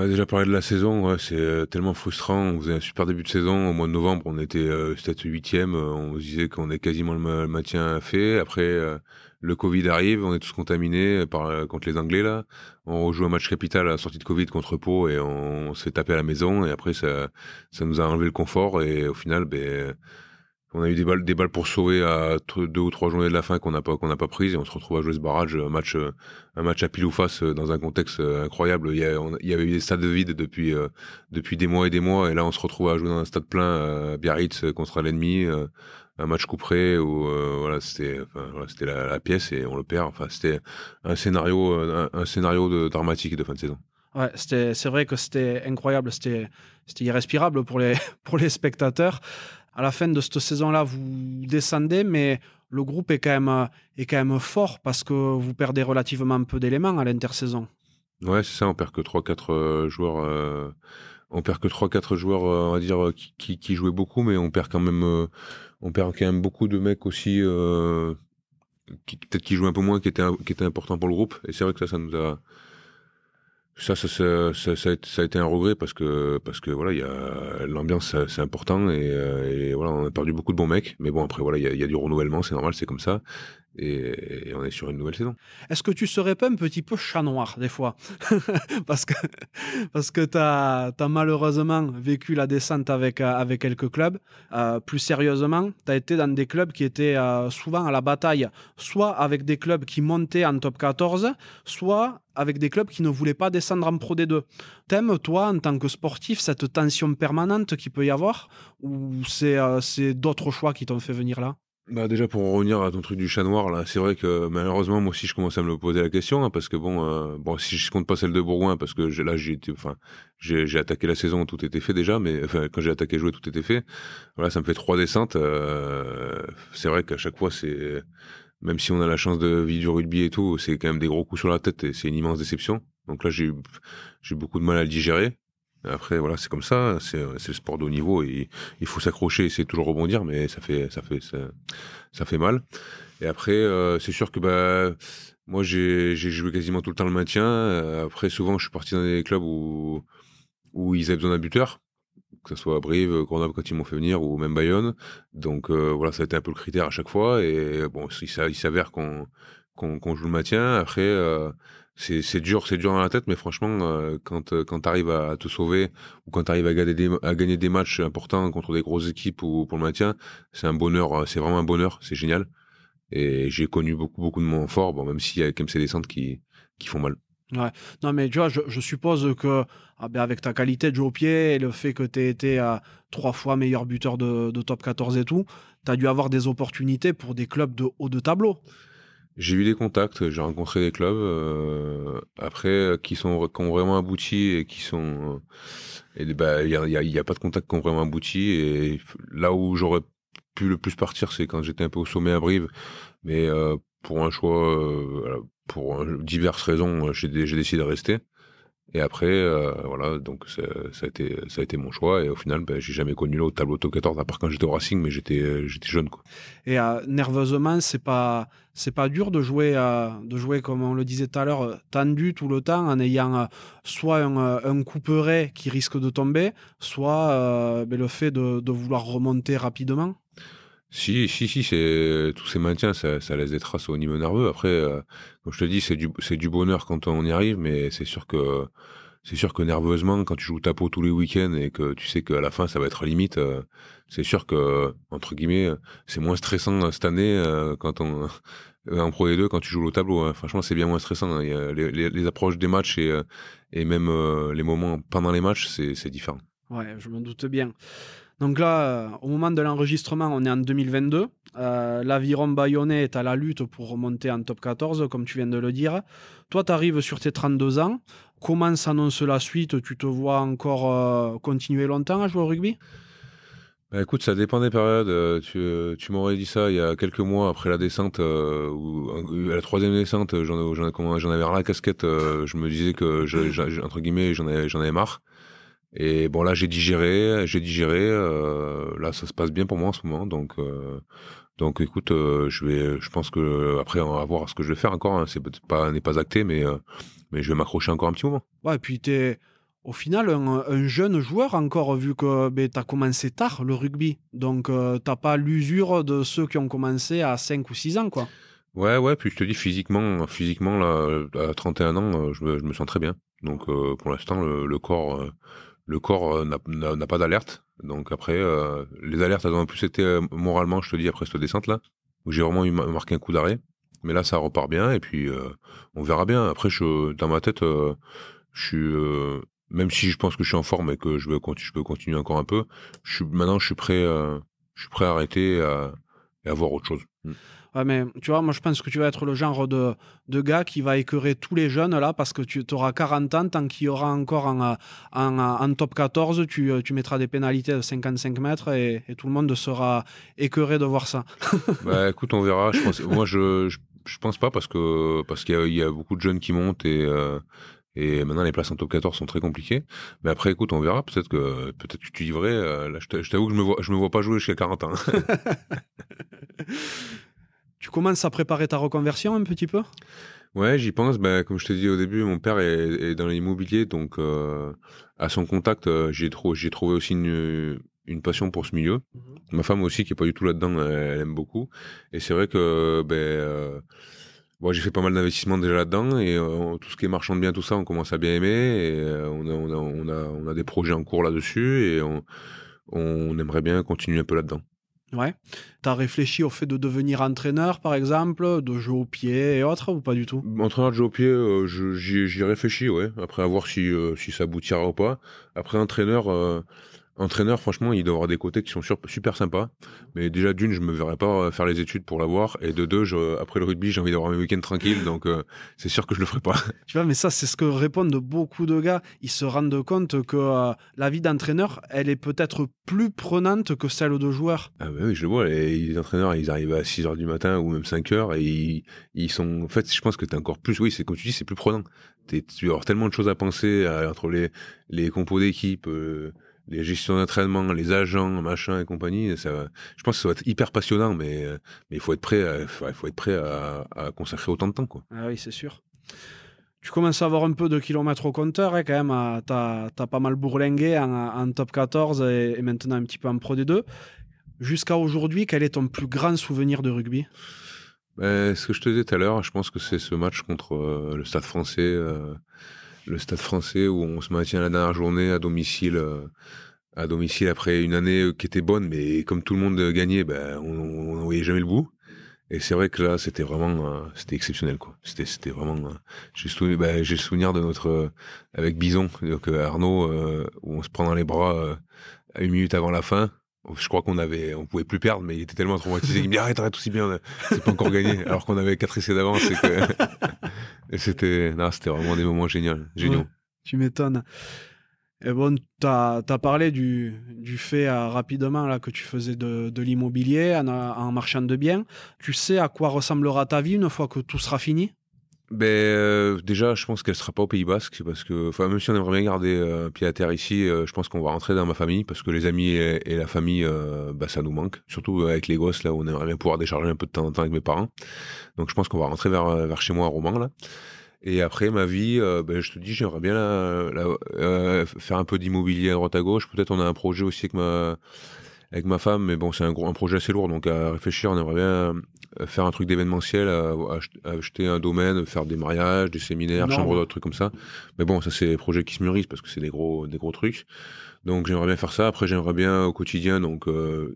va déjà parler de la saison, ouais, c'est euh, tellement frustrant. On faisait un super début de saison. Au mois de novembre, on était euh, peut-être huitième. Euh, on se disait qu'on est quasiment le, maintien fait. Après, euh, le Covid arrive, on est tous contaminés par contre les Anglais là. On rejoue un match capital à la sortie de Covid contre Pau et on, on se fait taper à la maison. Et après, ça, ça nous a enlevé le confort. Et au final, ben on a eu des balles, pour sauver à deux ou trois journées de la fin qu'on n'a pas qu'on pas prises et on se retrouve à jouer ce barrage, un match, un match à pile ou face dans un contexte incroyable. Il y, avait eu des stades vides depuis depuis des mois et des mois et là on se retrouve à jouer dans un stade plein à Biarritz contre l'ennemi, un match couperé où voilà c'était la, pièce et on le perd. Enfin c'était un scénario un, scénario dramatique de fin de saison. Ouais, c'est vrai que c'était incroyable, c'était c'était irrespirable pour les [laughs] pour les spectateurs à la fin de cette saison-là, vous descendez, mais le groupe est quand même, euh, est quand même fort parce que vous perdez relativement peu d'éléments à l'intersaison. Ouais, c'est ça, on perd que 3-4 euh, joueurs. Euh, on perd que 3-4 joueurs, on va dire, qui, jouaient beaucoup, mais on perd quand même, on perd quand même beaucoup de mecs aussi, qui, peut-être qui jouent un peu moins, qui étaient, qui étaient importants pour le groupe. Et c'est vrai que ça, ça nous a, ça, ça, ça, a été un regret parce que parce que voilà, l'ambiance, c'est important et, et, voilà, on a perdu beaucoup de bons mecs. Mais bon, après voilà, il y a, y a, du renouvellement, c'est normal, c'est comme ça et, on est sur une nouvelle saison. Est-ce que tu serais pas un petit peu chat noir des fois? [laughs] Parce que, parce que tu as, malheureusement vécu la descente avec, euh, avec quelques clubs. Euh, plus sérieusement, tu as été dans des clubs qui étaient euh, souvent à la bataille, soit avec des clubs qui montaient en top 14, soit avec des clubs qui ne voulaient pas descendre en Pro D2. T'aimes, toi, en tant que sportif, cette tension permanente qu'il peut y avoir? Ou c'est d'autres choix qui t'ont fait venir là? Bah déjà pour revenir à ton truc du chat noir là, c'est vrai que malheureusement moi aussi je commence à me poser la question hein, parce que bon euh, bon si je compte pas celle de Bourgoin parce que là j'ai enfin j'ai attaqué la saison tout était fait déjà mais quand j'ai attaqué jouer tout était fait. Voilà ça me fait trois descentes euh, c'est vrai qu'à chaque fois c'est même si on a la chance de vivre du rugby et tout c'est quand même des gros coups sur la tête et c'est une immense déception. Donc là j'ai j'ai beaucoup de mal à le digérer Après, voilà, c'est comme ça. C'est le sport de haut niveau. Et il faut s'accrocher, de toujours rebondir, mais ça fait, ça fait, ça, fait mal. Et après, euh, c'est sûr que bah, moi, j'ai joué quasiment tout le temps le maintien. Après, souvent, je suis parti dans des clubs où, où ils avaient besoin d'un buteur que ce soit à Brive, Grenoble quand ils m'ont fait venir, ou même Bayonne. Donc euh, voilà, ça a été un peu le critère à chaque fois. Et bon, il s'avère qu'on qu'on joue le maintien. Après, euh, c'est dur, c'est dur dans la tête, mais franchement, euh, quand quand tu arrives à te sauver ou quand tu arrives à gagner des à gagner des matchs importants contre des grosses équipes ou pour le maintien, c'est un bonheur, c'est vraiment un bonheur, c'est génial. Et j'ai connu beaucoup beaucoup de moments forts, bon même s'il y a quand descentes qui qui font mal. Ouais. Non, mais tu vois, je, suppose que ah ben avec ta qualité de jeu au pied et le fait que tu été à trois fois meilleur buteur de, top 14 et tout, tu as dû avoir des opportunités pour des clubs de haut de tableau. J'ai eu des contacts, j'ai rencontré des clubs euh, après qui sont qui ont vraiment abouti et qui sont euh, et bah il y a, y a, pas de contacts qui ont vraiment abouti et là où j'aurais pu le plus partir c'est quand j'étais un peu au sommet à Brive mais euh, pour un choix pour diverses raisons, j'ai décidé de rester. Et après, euh, voilà, donc ça, a été, ça a été mon choix. Et au final, ben, j'ai jamais connu le tableau top 14, à part quand j'étais au Racing, mais j'étais, j'étais jeune. Et euh, nerveusement, c'est pas, c'est pas dur de jouer, euh, de jouer, comme on le disait tout à l'heure, tendu tout le temps, en ayant soit un, un couperet qui risque de tomber, soit ben, le fait de vouloir remonter rapidement? Si, si, si, c'est tous ces maintiens, ça, laisse des traces au niveau nerveux. Après, euh, comme je te dis, c'est du, c'est du bonheur quand on y arrive, mais c'est sûr que c'est sûr que nerveusement, quand tu joues ta tous les week-ends et que tu sais qu'à la fin ça va être limite, euh, c'est sûr que entre guillemets, c'est moins stressant cette année euh, quand on en Pro D2 quand tu joues au tableau. Hein. Franchement, c'est bien moins stressant. Hein. Les, approches des matchs et et même les moments pendant les matchs, c'est, c'est différent. Ouais, je me doute bien. Donc là, euh, au moment de l'enregistrement, on est en 2022. Euh, L'aviron bayonnais est à la lutte pour remonter en top 14, comme tu viens de le dire. Toi, tu arrives sur tes 32 ans. Comment s'annonce la suite? Tu te vois encore euh, continuer longtemps à jouer au rugby? Bah, écoute, ça dépend des périodes. Tu, m'aurais dit ça il y a quelques mois après la descente, ou la troisième descente, j'en avais rien la casquette. je me disais que, entre guillemets, j'en avais, avais marre. Et bon là j'ai digéré, j'ai digéré. Euh, là ça se passe bien pour moi en ce moment, donc euh, donc écoute, euh, je vais, je pense que après on va voir ce que je vais faire encore. Hein. C'est peut-être pas n'est pas acté, mais mais je vais m'accrocher encore un petit moment. Ouais, et puis t'es au final un, jeune joueur encore vu que ben, tu as commencé tard le rugby, donc t'as pas l'usure de ceux qui ont commencé à 5 ou 6 ans quoi. Ouais, ouais, puis je te dis physiquement, physiquement là, à 31 ans, je me, je me sens très bien. Donc pour l'instant, le, le, corps, le corps euh, n'a pas d'alerte. Donc après, euh, les alertes, elles ont plus été euh, moralement, je te dis, après cette descente-là, où j'ai vraiment eu marqué un coup d'arrêt. Mais là, ça repart bien, et puis on verra bien. Après, je, dans ma tête, je suis, même si je pense que je suis en forme et que je, peux continuer encore un peu, je suis, maintenant, je suis prêt, je suis prêt à arrêter et à voir autre chose. Ouais, mais tu vois, moi je pense que tu vas être le genre de, de gars qui va écœurer tous les jeunes là parce que tu auras 40 ans, tant qu'il y aura encore en, en, top 14, tu, tu, mettras des pénalités de 55 mètres et, tout le monde sera écœuré de voir ça. [laughs] bah écoute, on verra. Je pense, moi je, je, pense pas parce que parce qu'il y, a beaucoup de jeunes qui montent et. Euh, et maintenant, les places en top 14 sont très compliquées. Mais après, écoute, on verra. Peut-être que, peut-être que tu livrais. Euh, là, je t'avoue que je me vois, je me vois pas jouer jusqu'à 40 ans. [laughs] Tu commences à préparer ta reconversion un petit peu? Ouais, j'y pense. Ben, comme je te dit au début, mon père est, dans l'immobilier, donc euh, à son contact, euh, j'ai trouvé, trouvé aussi une, passion pour ce milieu. Mhm. Ma femme aussi, qui est pas du tout là-dedans, elle, aime beaucoup. Et c'est vrai que ben, euh, j'ai fait pas mal d'investissements déjà là-dedans, et tout ce qui est marchand de biens, tout ça, on commence à bien aimer. Et on a, on, a, on, a, des projets en cours là-dessus, et on, on aimerait bien continuer un peu là-dedans. Ouais. Tu as réfléchi au fait de devenir entraîneur, par exemple, de jouer au pied et autres, ou pas du tout? Entraîneur de jeu au pied, euh, j'y réfléchis, ouais. Après, à voir si, euh, si ça aboutira ou pas. Après, entraîneur, euh, Entraîneur, franchement, il doit avoir des côtés qui sont super sympas. Mais déjà, d'une, je me verrais pas faire les études pour l'avoir. Et de deux, je, après le rugby, j'ai envie d'avoir un week-end tranquille. Donc, euh, c'est sûr que je le ferai pas. [laughs] Tu vois, mais ça, c'est ce que répondent beaucoup de gars. Ils se rendent compte que euh, la vie d'entraîneur, elle est peut-être plus prenante que celle de joueur. Ah bah oui, je le vois. Les, entraîneurs, ils arrivent à 6 h du matin ou même 5 h et ils, ils sont. En fait, je pense que tu encore plus. Oui, c'est comme tu dis, c'est plus prenant. tu vas avoir tellement de choses à penser entre les, les compos d'équipe. Euh, les gestions d'entraînement, les agents, machin et compagnie, ça, je pense que ça va être hyper passionnant, mais mais il faut être prêt, à, il faut être prêt à, à, consacrer autant de temps, quoi. Ah oui, c'est sûr. Tu commences à avoir un peu de kilomètres au compteur, hein, quand même. Tu as, pas mal bourlingué en, en top 14 et, maintenant un petit peu en Pro D2. Jusqu'à aujourd'hui, quel est ton plus grand souvenir de rugby? Ben, Ce que je te disais tout à l'heure, je pense que c'est ce match contre euh, le Stade français. Euh, le Stade français où on se maintient la dernière journée à domicile, euh, à domicile après une année qui était bonne, mais comme tout le monde gagnait, ben on n'en voyait jamais le bout. Et c'est vrai que là, c'était vraiment, euh, c'était exceptionnel, quoi. C'était, c'était vraiment. Euh, j'ai souvenir, ben, j'ai souvenir de notre avec Bison, donc Arnaud, où on se prend dans les bras une minute avant la fin. Je crois qu'on avait, on pouvait plus perdre, mais il était tellement traumatisé qu'il me dit arrête, arrête aussi bien, c'est pas encore gagné, [laughs] alors qu'on avait quatre essais d'avance. Et que [laughs] c'était, c'était vraiment des moments géniaux. géniaux. tu m'étonnes. Et bon, tu as, parlé du, du fait euh, rapidement là, que tu faisais de, de l'immobilier en, en, marchand de biens. Tu sais à quoi ressemblera ta vie une fois que tout sera fini? Ben, euh, Déjà, je pense qu'elle sera pas au Pays Basque, parce que même si on aimerait bien garder euh, pied à terre ici, je pense qu'on va rentrer dans ma famille, parce que les amis et, la famille, bah, ça nous manque. Surtout avec les gosses, là, où on aimerait bien pouvoir décharger un peu de temps en temps avec mes parents. Donc je pense qu'on va rentrer vers, vers chez moi à Roman, là. Et après ma vie, euh, ben, je te dis, j'aimerais bien euh, faire un peu d'immobilier à droite à gauche. Peut-être on a un projet aussi avec ma, avec ma femme, mais bon, c'est un, gros, un projet assez lourd. Donc à réfléchir, on aimerait bien euh, faire un truc d'événementiel, acheter un domaine, faire des mariages, des séminaires, chambres d'autres trucs comme ça. Mais bon, ça c'est des projets qui se mûrissent parce que c'est des gros, des gros trucs. Donc j'aimerais bien faire ça. Après j'aimerais bien au quotidien donc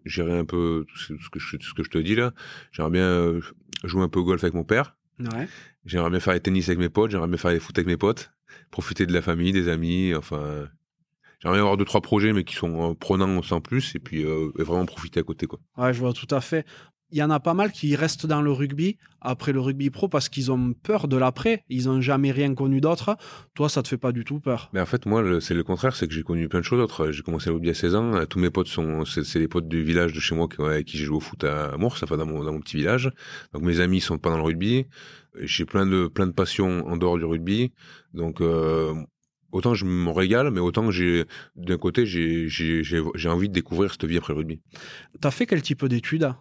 gérer un peu tout ce que je, tout ce que je te dis là. J'aimerais bien jouer un peu au golf avec mon père. Ouais. J'aimerais bien faire les tennis avec mes potes, j'aimerais bien faire les foot avec mes potes, profiter de la famille, des amis, enfin. J'aimerais bien avoir deux, trois projets, mais qui sont euh, prenants sans plus, et puis euh, vraiment profiter à côté. Quoi. Ouais, je vois tout à fait. Il y en a pas mal qui restent dans le rugby après le rugby pro parce qu'ils ont peur de l'après. Ils n'ont jamais rien connu d'autre. Toi, ça te fait pas du tout peur Mais en fait, moi, c'est le contraire. C'est que j'ai connu plein de choses d'autres. J'ai commencé le rugby à 16 ans. Tous mes potes sont, c'est les potes du village de chez moi avec qui j'ai joué au foot à Mours, fait dans mon, dans mon petit village. Donc mes amis sont pas dans le rugby j'ai plein de plein de passions en dehors du rugby. Donc euh, autant je me régale, mais autant j'ai d'un côté j'ai j'ai envie de découvrir cette vie après le rugby. T'as fait quel type d'études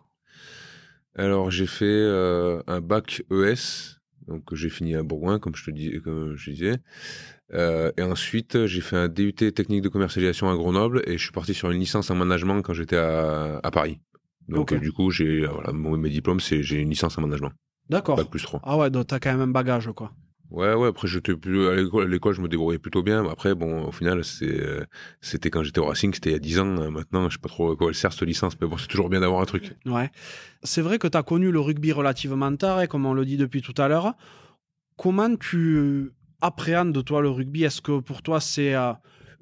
Alors j'ai fait euh, un bac ES, donc j'ai fini à Bourgoin comme je te dis comme je disais. Euh, et ensuite, j'ai fait un DUT technique de commercialisation à Grenoble et je suis parti sur une licence en management quand j'étais à, à, Paris. Donc, du coup, j'ai voilà, mes diplômes, c'est j'ai une licence en management. D'accord. plus 3. Ah ouais, donc t'as quand même un bagage, quoi. Ouais, ouais, après, j'étais plus, à l'école, je me débrouillais plutôt bien. Après, bon, au final, c'est, c'était quand j'étais au Racing, c'était il y a 10 ans. Maintenant, je sais pas trop à quoi elle sert, cette licence, mais bon, c'est toujours bien d'avoir un truc. Ouais. C'est vrai que tu as connu le rugby relativement tard, et comme on le dit depuis tout à l'heure. Comment tu appréhendes, toi, le rugby? Est-ce que pour toi, c'est euh,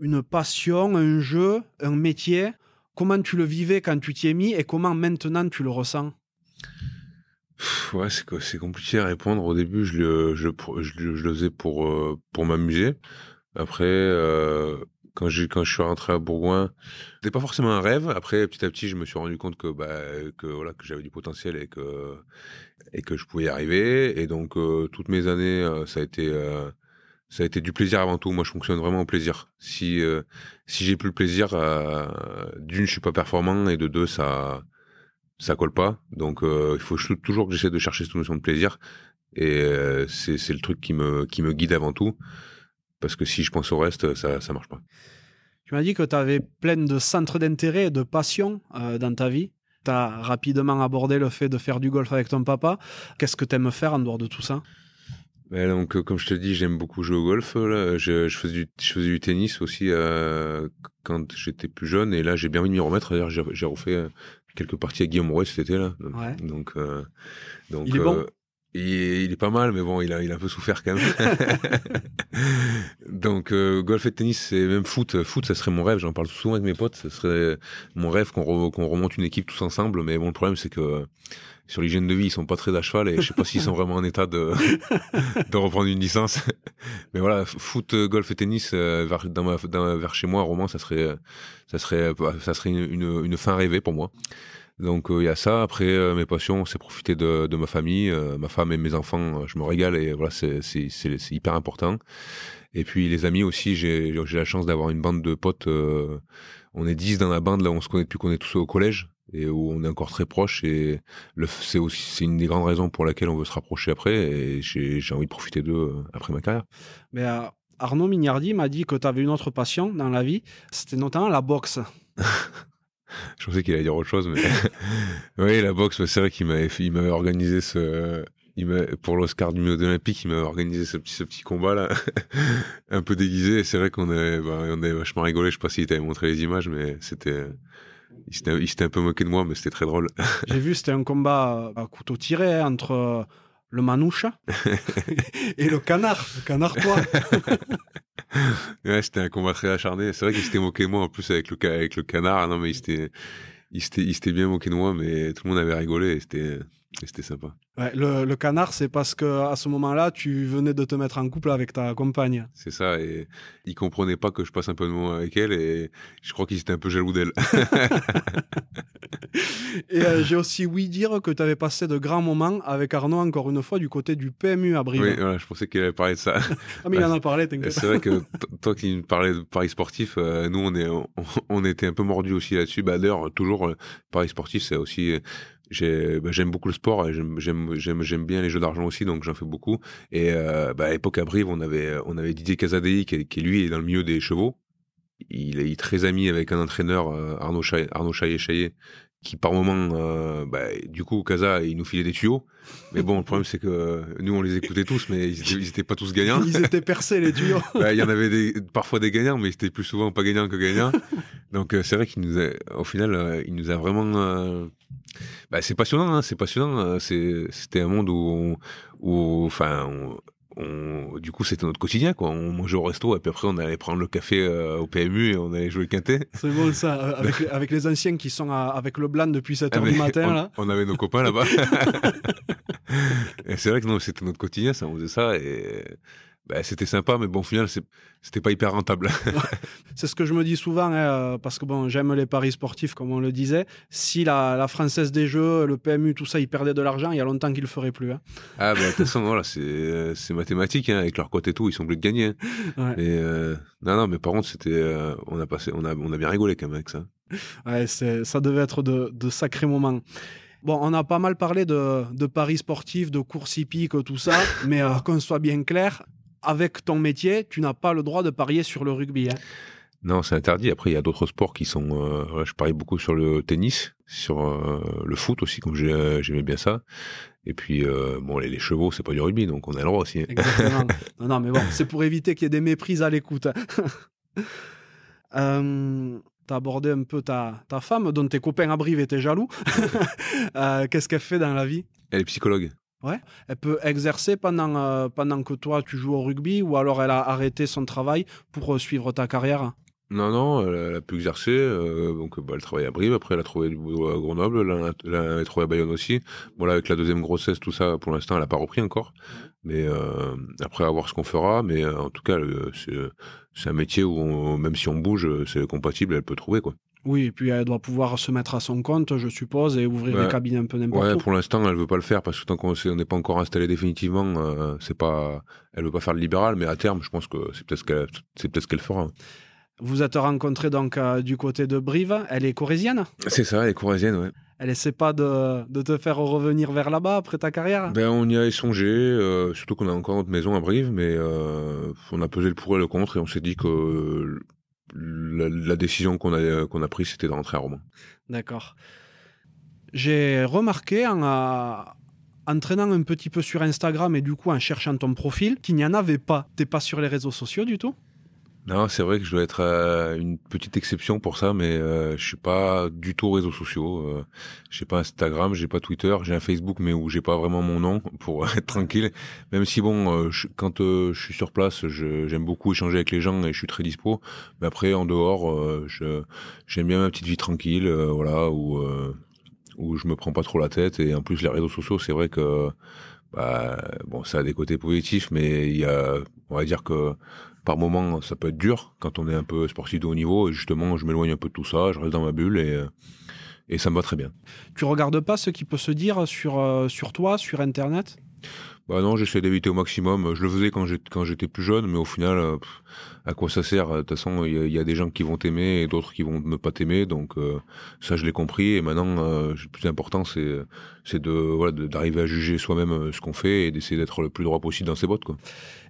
une passion, un jeu, un métier? Comment tu le vivais quand tu t'y es mis, et comment maintenant tu le ressens? Ouais, c'est c'est compliqué à répondre. Au début, je le je je, le faisais pour euh, pour m'amuser. Après, euh, quand quand je suis rentré à Bourgoin, c'était pas forcément un rêve. Après, petit à petit, je me suis rendu compte que bah que voilà que j'avais du potentiel et que et que je pouvais y arriver. Et donc euh, toutes mes années, ça a été ça a été du plaisir avant tout. Moi, je fonctionne vraiment au plaisir. Si si j'ai plus le plaisir, d'une, je suis pas performant et de deux, ça ça colle pas. Donc euh, il faut toujours que j'essaie de chercher cette notion de plaisir. Et euh, c'est le truc qui me, qui me guide avant tout. Parce que si je pense au reste, ça ne marche pas. Tu m'as dit que tu avais plein de centres d'intérêt et de passion euh, dans ta vie. Tu as rapidement abordé le fait de faire du golf avec ton papa. Qu'est-ce que tu aimes faire en dehors de tout ça? Ben donc, comme je te dis, j'aime beaucoup jouer au golf. Là. Je, je, faisais du, je faisais du tennis aussi quand j'étais plus jeune. Et là, j'ai bien envie de m'y remettre. D'ailleurs, j'ai refait quelques parties à Guillaume Roy cet été là. Donc, euh, donc, il est bon? Euh, il, est pas mal, mais bon, il a, il a un peu souffert quand même. [laughs] Donc, euh, golf et tennis, c'est même foot. Foot, ça serait mon rêve. J'en parle souvent avec mes potes. Ce serait mon rêve qu'on remonte une équipe tous ensemble. Mais bon, le problème, c'est que sur l'hygiène de vie, ils sont pas très à cheval et je sais pas s'ils sont [laughs] vraiment en état de, [laughs] de reprendre une licence. Mais voilà, foot, golf et tennis, euh, vers, dans ma, vers chez moi, Roman, ça serait, ça serait, ça serait une, une, une fin rêvée pour moi. Donc euh, il y a ça. Après euh, mes passions, c'est profiter de, de, ma famille, euh, ma femme et mes enfants. Je me régale et voilà, c'est hyper important. Et puis les amis aussi, j'ai la chance d'avoir une bande de potes. on est dix dans la bande là, on se connaît depuis qu'on est tous au collège et où on est encore très proches. Et c'est aussi c'est une des grandes raisons pour laquelle on veut se rapprocher après. Et j'ai envie de profiter d'eux après ma carrière. Mais Arnaud Mignardi m'a dit que tu avais une autre passion dans la vie, c'était notamment la boxe. [laughs] [laughs] Je pensais qu'il allait dire autre chose, mais [laughs] oui, la boxe, c'est vrai qu'il m'avait, organisé ce, pour l'Oscar du milieu olympique, il m'avait organisé ce petit, ce petit combat là, [laughs] un peu déguisé. C'est vrai qu'on avait, bah, on avait vachement rigolé. Je sais pas s'il t'avait montré les images, mais c'était, il s'était, un peu moqué de moi, mais c'était très drôle. J'ai vu, c'était un combat à couteau tiré hein, entre le manouche [laughs] et le canard, le canard toi. [laughs] ouais, c'était un combat très acharné. C'est vrai qu'il s'était moqué de moi en plus avec le, avec le canard. Non, mais il s'était, il s'était bien moqué de moi, mais tout le monde avait rigolé et c'était, c'était sympa. Ouais, le, le, canard, c'est parce que à ce moment-là, tu venais de te mettre en couple avec ta compagne. C'est ça, et il comprenait pas que je passe un peu de moment avec elle, et je crois qu'il était un peu jaloux d'elle. [laughs] et euh, j'ai aussi ouï dire que tu avais passé de grands moments avec Arnaud, encore une fois, du côté du PMU à Brive. Oui, voilà, je pensais qu'il allait parler de ça. [laughs] ah, mais il en a parlé, [laughs] t'inquiète. C'est vrai que toi qui me parlais de Paris sportif, euh, nous, on, est, on, était un peu mordus aussi là-dessus. Bah, D'ailleurs, toujours, euh, Paris sportif, c'est aussi bah, j'aime beaucoup le sport et j'aime bien les jeux d'argent aussi donc j'en fais beaucoup. Et euh, bah, à l'époque à Brive on avait on avait Didier Casadei qui, lui est dans le milieu des chevaux. Il est très ami avec un entraîneur euh, Arnaud Chaillet, Chaillet, qui par moment euh, bah, du coup Casa il nous filait des tuyaux. Mais bon le problème c'est que nous on les écoutait tous mais ils étaient, pas tous gagnants. Ils étaient percés les tuyaux. [laughs] Bah, il y en avait des, parfois des gagnants mais c'était plus souvent pas gagnants que gagnants. Donc c'est vrai qu'il nous a, au final il nous a vraiment bah, c'est passionnant, hein, c'est passionnant. Euh, c'était un monde où, où enfin, on, du coup, c'était notre quotidien, quoi. On mangeait au resto, et puis après, on allait prendre le café euh, au PMU et on allait jouer quintet. C'est bon, ça. [laughs] Avec, avec, les anciens qui sont avec le blanc depuis 7 h ah, du matin, on, là. On avait nos copains là-bas. [laughs] et c'est vrai que non, c'était notre quotidien, ça, on faisait ça. Et bah, c'était sympa, mais bon, au final, c'était pas hyper rentable. [laughs] c'est ce que je me dis souvent, hein, euh, parce que bon, j'aime les paris sportifs, comme on le disait. Si la, la, Française des Jeux, le PMU, tout ça, ils perdaient de l'argent, il y a longtemps qu'ils le feraient plus. Hein. Ah, bah, de toute façon, voilà, c'est mathématique, hein, avec leur côté et tout, ils sont obligés de gagner. Euh, non, non, mais par contre, c'était, euh, on, a passé, on, a, on a bien rigolé quand même avec ça. Ouais, ça devait être de, de sacrés moments. Bon, on a pas mal parlé de, de paris sportifs, de courses hippiques, tout ça, mais qu'on soit bien clair, avec ton métier, tu n'as pas le droit de parier sur le rugby. Hein. Non, c'est interdit. Après, il y a d'autres sports qui sont. Euh, je parie beaucoup sur le tennis, sur euh, le foot aussi, comme j'aimais bien ça. Et puis, euh, bon, les, chevaux, c'est pas du rugby, donc on a le droit aussi. Hein. Exactement. [laughs] non, non, mais bon, c'est pour éviter qu'il y ait des méprises à l'écoute. [laughs] euh, tu as abordé un peu ta, ta femme, dont tes copains à Brive étaient jaloux. [laughs] Qu'est-ce qu'elle fait dans la vie? Elle est psychologue. Ouais. Elle peut exercer pendant, euh, pendant que toi tu joues au rugby ou alors elle a arrêté son travail pour euh, suivre ta carrière? Non, non, elle, a pu exercer. Euh, donc, bah, elle travaille à Brive. Après, elle a trouvé du boulot à Grenoble. Elle a, trouvé à Bayonne aussi. Voilà, avec la deuxième grossesse, tout ça, pour l'instant, elle n'a pas repris encore. Mais après, à voir ce qu'on fera. Mais en tout cas, c'est un métier où, même si on bouge, c'est compatible. Elle peut trouver, quoi. Oui, et puis elle doit pouvoir se mettre à son compte, je suppose, et ouvrir des cabinets un peu n'importe ouais, où. pour l'instant, elle veut pas le faire parce que tant qu'on n'est pas encore installé définitivement, euh, c'est pas, elle veut pas faire le libéral, mais à terme, je pense que c'est peut-être ce qu'elle, c'est peut-être ce qu'elle fera. Vous êtes rencontrés donc euh, du côté de Brive. Elle est corésienne? C'est ça, elle est corésienne, ouais. Elle essaie pas de, de te faire revenir vers là-bas après ta carrière? Ben on y a songé, euh, surtout qu'on a encore notre maison à Brive, mais on a pesé le pour et le contre et on s'est dit que la, décision qu'on a, qu'on a prise, c'était de rentrer à Romain. D'accord. J'ai remarqué en, en traînant un petit peu sur Instagram et du coup en cherchant ton profil qu'il n'y en avait pas. T'es pas sur les réseaux sociaux du tout? Non, c'est vrai que je dois être euh, une petite exception pour ça, mais euh, je suis pas du tout réseaux sociaux. Euh, j'ai pas Instagram, j'ai pas Twitter, j'ai un Facebook, mais où j'ai pas vraiment mon nom [laughs] pour être tranquille. Même si bon, euh, quand je suis sur place, j'aime beaucoup échanger avec les gens et je suis très dispo. Mais après, en dehors, je j'aime bien ma petite vie tranquille, voilà, où où je me prends pas trop la tête. Et en plus, les réseaux sociaux, c'est vrai que bah, bon, ça a des côtés positifs, mais il y a, on va dire que par moment, ça peut être dur quand on est un peu sportif de haut niveau. Et justement, je m'éloigne un peu de tout ça, je reste dans ma bulle et, et ça me va très bien. Tu regardes pas ce qui peut se dire sur, euh, sur toi, sur Internet? Bah non, j'essaie d'éviter au maximum. Je le faisais quand j'étais quand j'étais plus jeune, mais au final, euh, à quoi ça sert De toute façon, il y, a des gens qui vont t'aimer et d'autres qui vont ne pas t'aimer. Donc euh, ça, je l'ai compris. Et maintenant, euh, le plus important, c'est de d'arriver à juger soi-même ce qu'on fait et d'essayer d'être le plus droit possible dans ses bottes.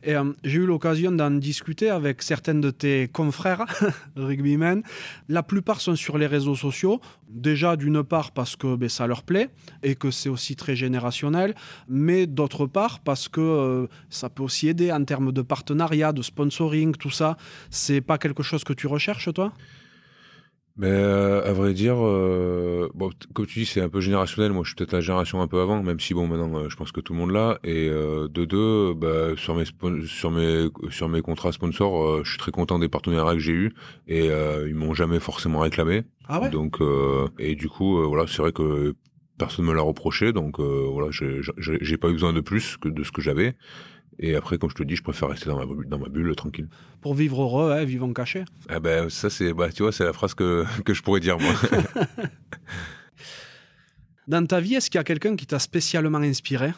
Et j'ai eu l'occasion d'en discuter avec certains de tes confrères [laughs] rugbymen. La plupart sont sur les réseaux sociaux. Déjà, d'une part parce que ben, ça leur plaît et que c'est aussi très générationnel, mais d'autre part parce que euh, ça peut aussi aider en termes de partenariat, de sponsoring, tout ça. C'est pas quelque chose que tu recherches, toi? Mais euh, à vrai dire, euh, bon, comme tu dis, c'est un peu générationnel. Moi, je suis peut-être la génération un peu avant, même si bon, maintenant, je pense que tout le monde l'a. Et de deux, bah, sur mes sur mes sur mes contrats sponsors, je suis très content des partenariats que j'ai eus et ils m'ont jamais forcément réclamé. Ah ouais? Donc et du coup, voilà, c'est vrai que personne me l'a reproché, donc euh, voilà, j'ai pas eu besoin de plus que de ce que j'avais. Et après, comme je te dis, je préfère rester dans ma bulle, dans ma bulle tranquille. Pour vivre heureux, hein, vivant caché. Ah ben ça c'est, bah tu vois, c'est la phrase que [laughs] que je pourrais dire moi. [laughs] dans ta vie, est-ce qu'il y a quelqu'un qui t'a spécialement inspiré?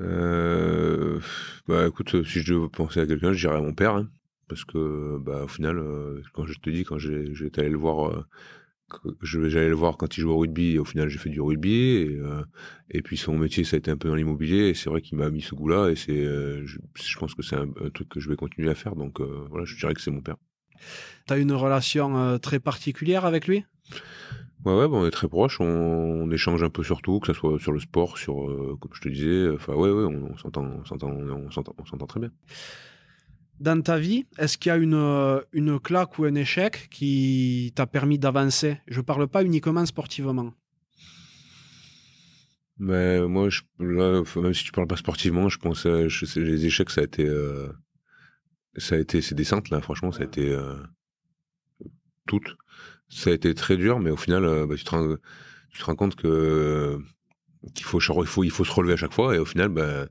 Euh, Bah écoute, si je veux penser à quelqu'un, je dirais à mon père, hein, parce que bah au final, euh, quand je te dis, quand j'étais allé le voir euh, j'allais le voir quand il jouait au rugby et au final j'ai fait du rugby et, euh, et puis son métier ça a été un peu dans l'immobilier et c'est vrai qu'il m'a mis ce goût là et c'est euh, je, pense que c'est un, truc que je vais continuer à faire donc euh, voilà je dirais que c'est mon père. T'as une relation très particulière avec lui? Ouais ouais bon, on est très proches on, on, échange un peu sur tout que ce soit sur le sport sur comme je te disais enfin ouais ouais on, on s'entend on s'entend on s'entend très bien dans ta vie, est-ce qu'il y a une, euh, une claque ou un échec qui t'a permis d'avancer? Je ne parle pas uniquement sportivement. Mais moi, je, même si tu parles pas sportivement, je pense que les échecs, ça a été, euh, ça a été ces descentes là. Franchement, ça a été euh, toutes. Ça a été très dur, mais au final, bah, tu, te rends, tu te rends compte que qu'il faut, il faut, il faut se relever à chaque fois, et au final, bah,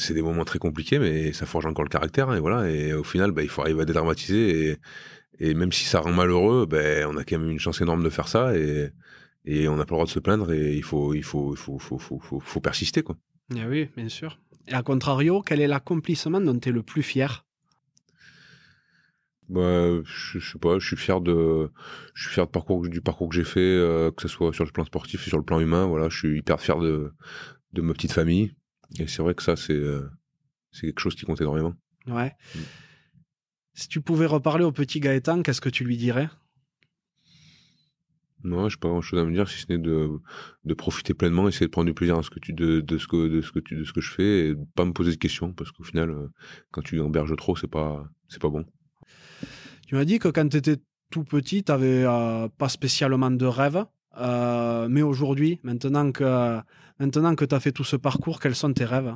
c'est des moments très compliqués, mais ça forge encore le caractère. Hein, et voilà. Et au final, bah, il faut arriver à dédramatiser. Et, et même si ça rend malheureux, ben, on a quand même une chance énorme de faire ça. Et, et on n'a pas le droit de se plaindre. Et il faut, il faut, il faut, faut, faut, faut, persister. Quoi. Ah oui, bien sûr. Et à contrario, quel est l'accomplissement dont tu es le plus fier? Bah, je, je, sais pas, je suis fier de, je suis fier de parcours, du parcours que j'ai fait, euh, que ce soit sur le plan sportif et sur le plan humain. Voilà, je suis hyper fier de, de ma petite famille. Et c'est vrai que ça, c'est euh, c'est quelque chose qui compte énormément. Ouais. Mm. Si tu pouvais reparler au petit Gaëtan, qu'est-ce que tu lui dirais? Non, je n'ai pas grand-chose à me dire, si ce n'est de, de profiter pleinement, essayer de prendre du plaisir à ce que tu, de, de, ce que, de, ce que tu, de ce que je fais et pas me poser de questions, parce qu'au final, euh, quand tu emberges trop, c'est pas, c'est pas bon. Tu m'as dit que quand tu étais tout petit, tu n'avais euh, pas spécialement de rêve. Euh, mais aujourd'hui, maintenant que, maintenant que tu as fait tout ce parcours, quels sont tes rêves?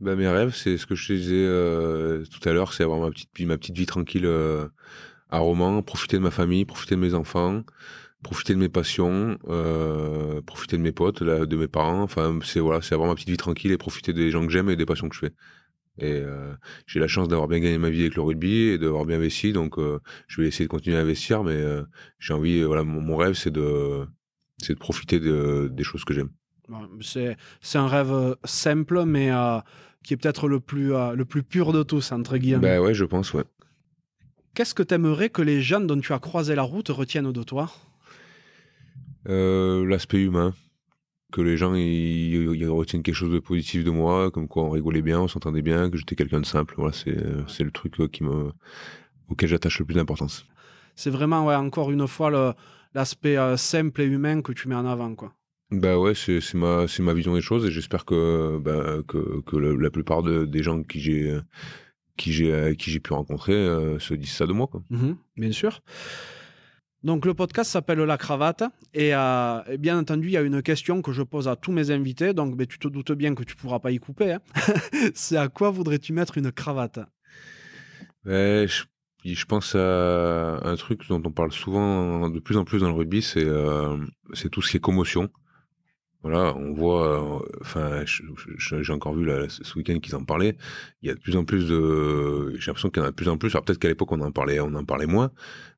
Bah, Mes rêves, c'est ce que je te disais euh, tout à l'heure, c'est avoir ma petite, ma petite vie tranquille euh, à Romans, profiter de ma famille, profiter de mes enfants, profiter de mes passions, profiter de mes potes, de mes parents. Enfin, c'est voilà, avoir ma petite vie tranquille et profiter des gens que j'aime et des passions que je fais. Et j'ai la chance d'avoir bien gagné ma vie avec le rugby et d'avoir bien investi, donc je vais essayer de continuer à investir, mais j'ai envie, voilà, mon rêve c'est de de profiter de, des choses que j'aime. C'est, c'est un rêve euh, simple, mais euh, qui est peut-être le plus, euh, le plus pur de tous, entre guillemets. Ben ouais, je pense, ouais. Qu'est-ce que tu aimerais que les gens dont tu as croisé la route retiennent de toi? L'aspect humain. Que les gens ils, retiennent quelque chose de positif de moi, comme quoi on rigolait bien, on s'entendait bien, que j'étais quelqu'un de simple. Voilà, c'est, c'est le truc qui me, auquel j'attache le plus d'importance. C'est vraiment, ouais, encore une fois, le, l'aspect simple et humain que tu mets en avant, quoi. Bah ouais, c'est ma ma vision des choses et j'espère que bah, que, que la, plupart de, des gens qui j'ai qui j'ai qui j'ai pu rencontrer se disent ça de moi. Quoi. Mhm, bien sûr. Donc le podcast s'appelle La Cravate et, bien entendu il y a une question que je pose à tous mes invités, donc ben, tu te doutes bien que tu pourras pas y couper. Hein. [laughs] C'est à quoi voudrais-tu mettre une cravate? Ben, je, je, pense à un truc dont on parle souvent de plus en plus dans le rugby, c'est c'est tout ce qui est commotion. Voilà, on voit, euh, enfin, j'ai encore vu là, ce week-end qu'ils en parlaient. Il y a de plus en plus de, j'ai l'impression qu'il y en a de plus en plus. Alors peut-être qu'à l'époque on en parlait, on en parlait moins,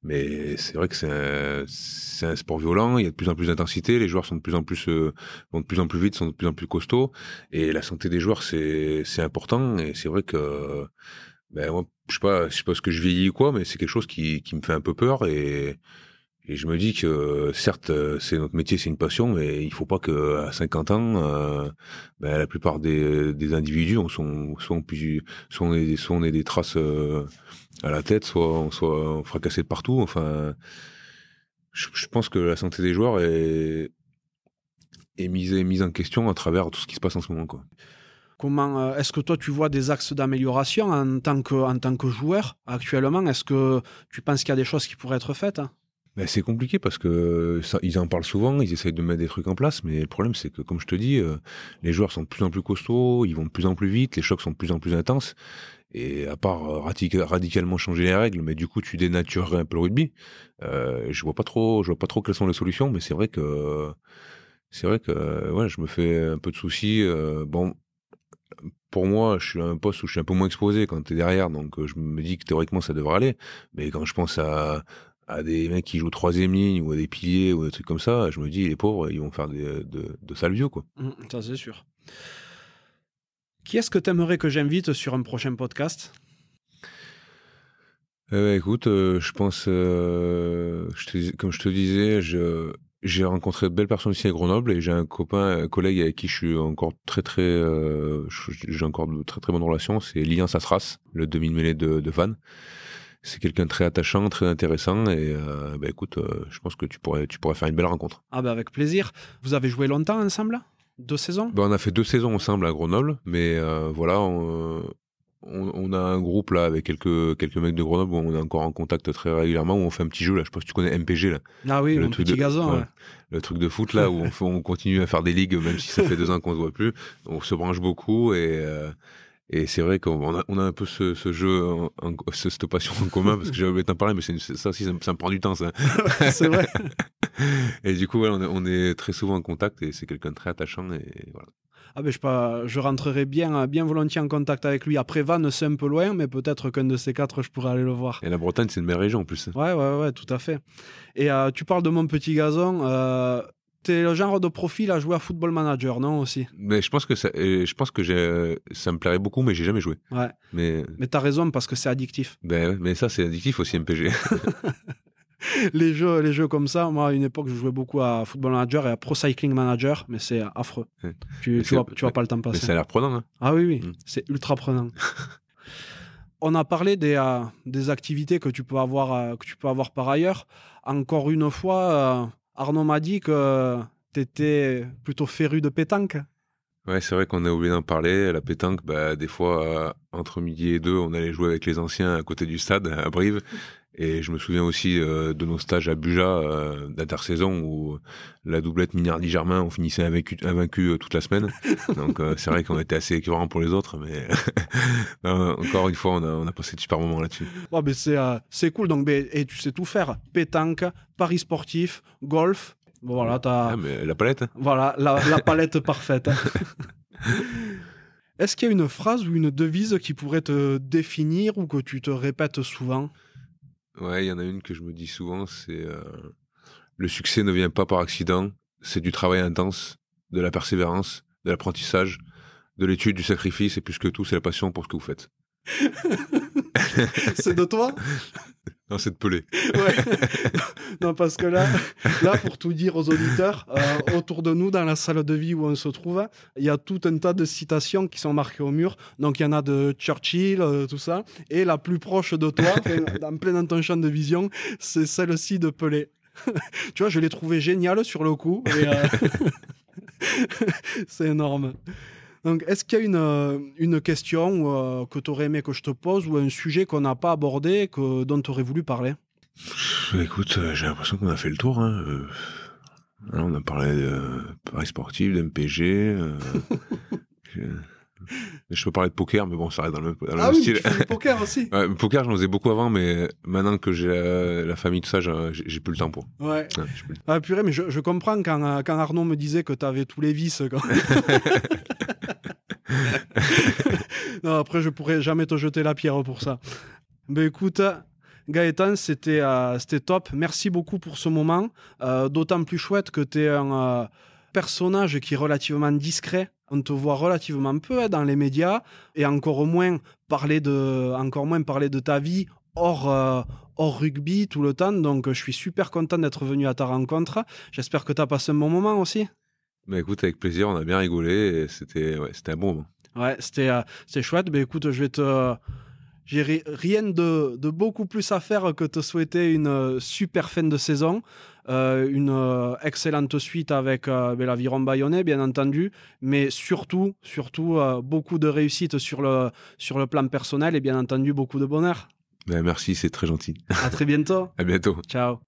mais c'est vrai que c'est un, sport violent. Il y a de plus en plus d'intensité. Les joueurs sont de plus en plus, euh, vont de plus en plus vite, sont de plus en plus costauds. Et la santé des joueurs, c'est, c'est important. Et c'est vrai que, ben moi, je sais pas, je sais pas ce que je vieillis ou quoi, mais c'est quelque chose qui, qui me fait un peu peur et et je me dis que certes, c'est notre métier, c'est une passion, mais il faut pas que à 50 ans, euh, ben, la plupart des, individus on soit on ait, des traces euh, à la tête, soit on soit fracassé de partout. Enfin, je, pense que la santé des joueurs est, mise, en question à travers tout ce qui se passe en ce moment. Comment euh, est-ce que toi tu vois des axes d'amélioration en tant que en tant que joueur actuellement? Est-ce que tu penses qu'il y a des choses qui pourraient être faites ben, c'est compliqué parce que ça, ils en parlent souvent, ils essayent de mettre des trucs en place, mais le problème c'est que, comme je te dis, euh, les joueurs sont de plus en plus costauds, ils vont de plus en plus vite, les chocs sont de plus en plus intenses, et à part euh, radicalement changer les règles, mais du coup tu dénaturerais un peu le rugby. Euh, je vois pas trop, je vois pas trop quelles sont les solutions, mais c'est vrai que c'est vrai que ouais, je me fais un peu de soucis. Euh, bon, pour moi, je suis à un poste où je suis un peu moins exposé quand tu es derrière, donc je me dis que théoriquement ça devrait aller. Mais quand je pense à, à des mecs qui jouent troisième ligne ou à des piliers ou des trucs comme ça, je me dis, les pauvres, ils vont faire des, de, de sales vieux, quoi. Mmh, ça, c'est sûr. Qui est-ce que tu aimerais que j'invite sur un prochain podcast? Euh, Écoute, euh, je pense, euh, je comme je te disais, je, j'ai rencontré de belles personnes ici à Grenoble et j'ai un copain, un collègue avec qui je suis encore très très, euh, j'ai encore de très très bonnes relations. C'est Lian Sassras, le demi-mêlée de, de Vannes c'est quelqu'un de très attachant, très intéressant. Et euh, bah, écoute, euh, je pense que tu pourrais, tu pourrais faire une belle rencontre. Ah bah avec plaisir. Vous avez joué longtemps ensemble Deux saisons? Bah, On a fait deux saisons ensemble à Grenoble, mais euh, voilà, on, on, a un groupe là avec quelques, quelques mecs de Grenoble où on est encore en contact très régulièrement, où on fait un petit jeu là, je pas si tu connais MPG là. Ah oui, le truc petit de, gazon. Le truc de foot là où on, [laughs] on continue à faire des ligues même si ça fait deux ans qu'on se voit plus. On se branche beaucoup et et c'est vrai qu'on a, on a un peu ce, ce jeu, en, cette passion en commun, parce que j'avais oublié t'en parler, mais c'est, ça aussi, ça, me prend du temps, ça. c'est vrai. [laughs] et du coup, on, est, on, est, très souvent en contact et c'est quelqu'un de très attachant. Et voilà. Ah ben je, pas, je rentrerai bien, bien volontiers en contact avec lui. Après Vannes, c'est un peu loin, mais peut-être qu'un de ces quatre, je pourrais aller le voir. Et la Bretagne, c'est une belle région en plus. Ouais, ouais, ouais, tout à fait. Et euh, tu parles de mon petit gazon. Euh, T'es le genre de profil à jouer à Football Manager, non aussi? Mais je pense que ça, je pense que ça me plairait beaucoup, mais j'ai jamais joué. Ouais. Mais mais t'as raison parce que c'est addictif. Ben, mais ça c'est addictif aussi MPG. [laughs] les jeux, les jeux comme ça, moi à une époque je jouais beaucoup à Football Manager et à Pro Cycling Manager, mais c'est affreux. Tu, tu, vois, tu vois pas le temps passer. Mais ça a l'air prenant. Hein. Ah oui oui, mm. c'est ultra prenant. [laughs] On a parlé des, euh, des activités que tu peux avoir euh, que tu peux avoir par ailleurs. Encore une fois euh, Arnaud m'a dit que tu étais plutôt féru de pétanque. Ouais, c'est vrai qu'on a oublié d'en parler. La pétanque, bah, des fois, entre midi et deux, on allait jouer avec les anciens à côté du stade, à Brive. Et je me souviens aussi euh, de nos stages à Buja euh, d'intersaison où la doublette Minardi-Germain, on finissait invaincu, invaincu euh, toute la semaine. [laughs] Donc c'est vrai qu'on était assez équivalent pour les autres, mais [laughs] encore une fois, on a, on a passé de super moments là-dessus. Ouais, mais c'est c'est cool. Donc, et tu sais tout faire. Pétanque, paris sportif, golf. voilà, t'as. Ah, mais la palette. Hein. Voilà, la, la [laughs] palette parfaite. Est-ce qu'il y a une phrase ou une devise qui pourrait te définir ou que tu te répètes souvent? Ouais, il y en a une que je me dis souvent, c'est euh, le succès ne vient pas par accident, c'est du travail intense, de la persévérance, de l'apprentissage, de l'étude, du sacrifice, et plus que tout, c'est la passion pour ce que vous faites. [laughs] c'est de toi? [laughs] Non, c'est de Pelé. Ouais. [laughs] non, parce que là, là, pour tout dire aux auditeurs, euh, autour de nous, dans la salle de vie où on se trouve, il y a tout un tas de citations qui sont marquées au mur. Donc, il y en a de Churchill, euh, tout ça. Et la plus proche de toi, en plein dans ton champ de vision, c'est celle-ci de Pelé. [laughs] tu vois, je l'ai trouvé géniale sur le coup. Euh, [laughs] c'est énorme. Donc, est-ce qu'il y a une, euh, une question euh, que tu aurais aimé que je te pose ou un sujet qu'on n'a pas abordé que, dont tu aurais voulu parler? Écoute, euh, j'ai l'impression qu'on a fait le tour. Hein. On a parlé de paris sportif, d'MPG. [laughs] euh, je... peux parler de poker, mais bon, ça reste dans le, dans le Ah oui, style. fais du poker [laughs] aussi. Ouais, poker, j'en faisais beaucoup avant, mais maintenant que j'ai la, la famille, tout ça, j'ai plus le temps pour. Ouais. Ouais, plus Ah purée, mais je, je comprends quand, quand Arnaud me disait que tu avais tous les vices. quand- [laughs] [laughs] non, après, je pourrais jamais te jeter la pierre pour ça. Ben écoute, Gaëtan, c'était euh, top. Merci beaucoup pour ce moment. Euh, D'autant plus chouette que tu es un euh, personnage qui est relativement discret. On te voit relativement peu hein, dans les médias et encore moins parler de, encore moins parler de ta vie hors, euh, hors rugby tout le temps. Donc, je suis super content d'être venu à ta rencontre. J'espère que tu as passé un bon moment aussi. Bah écoute, avec plaisir, on a bien rigolé et c'était ouais, un bon moment. Ouais, c'était euh, chouette. Ben écoute, je vais te. J'ai ri- rien de, de beaucoup plus à faire que te souhaiter une euh, super fin de saison, euh, une euh, excellente suite avec euh, ben, l'aviron bayonnais, bien entendu, mais surtout, surtout beaucoup de réussite sur le, sur le plan personnel et bien entendu beaucoup de bonheur. Bah, merci, c'est très gentil. À très bientôt. [laughs] À bientôt. Ciao.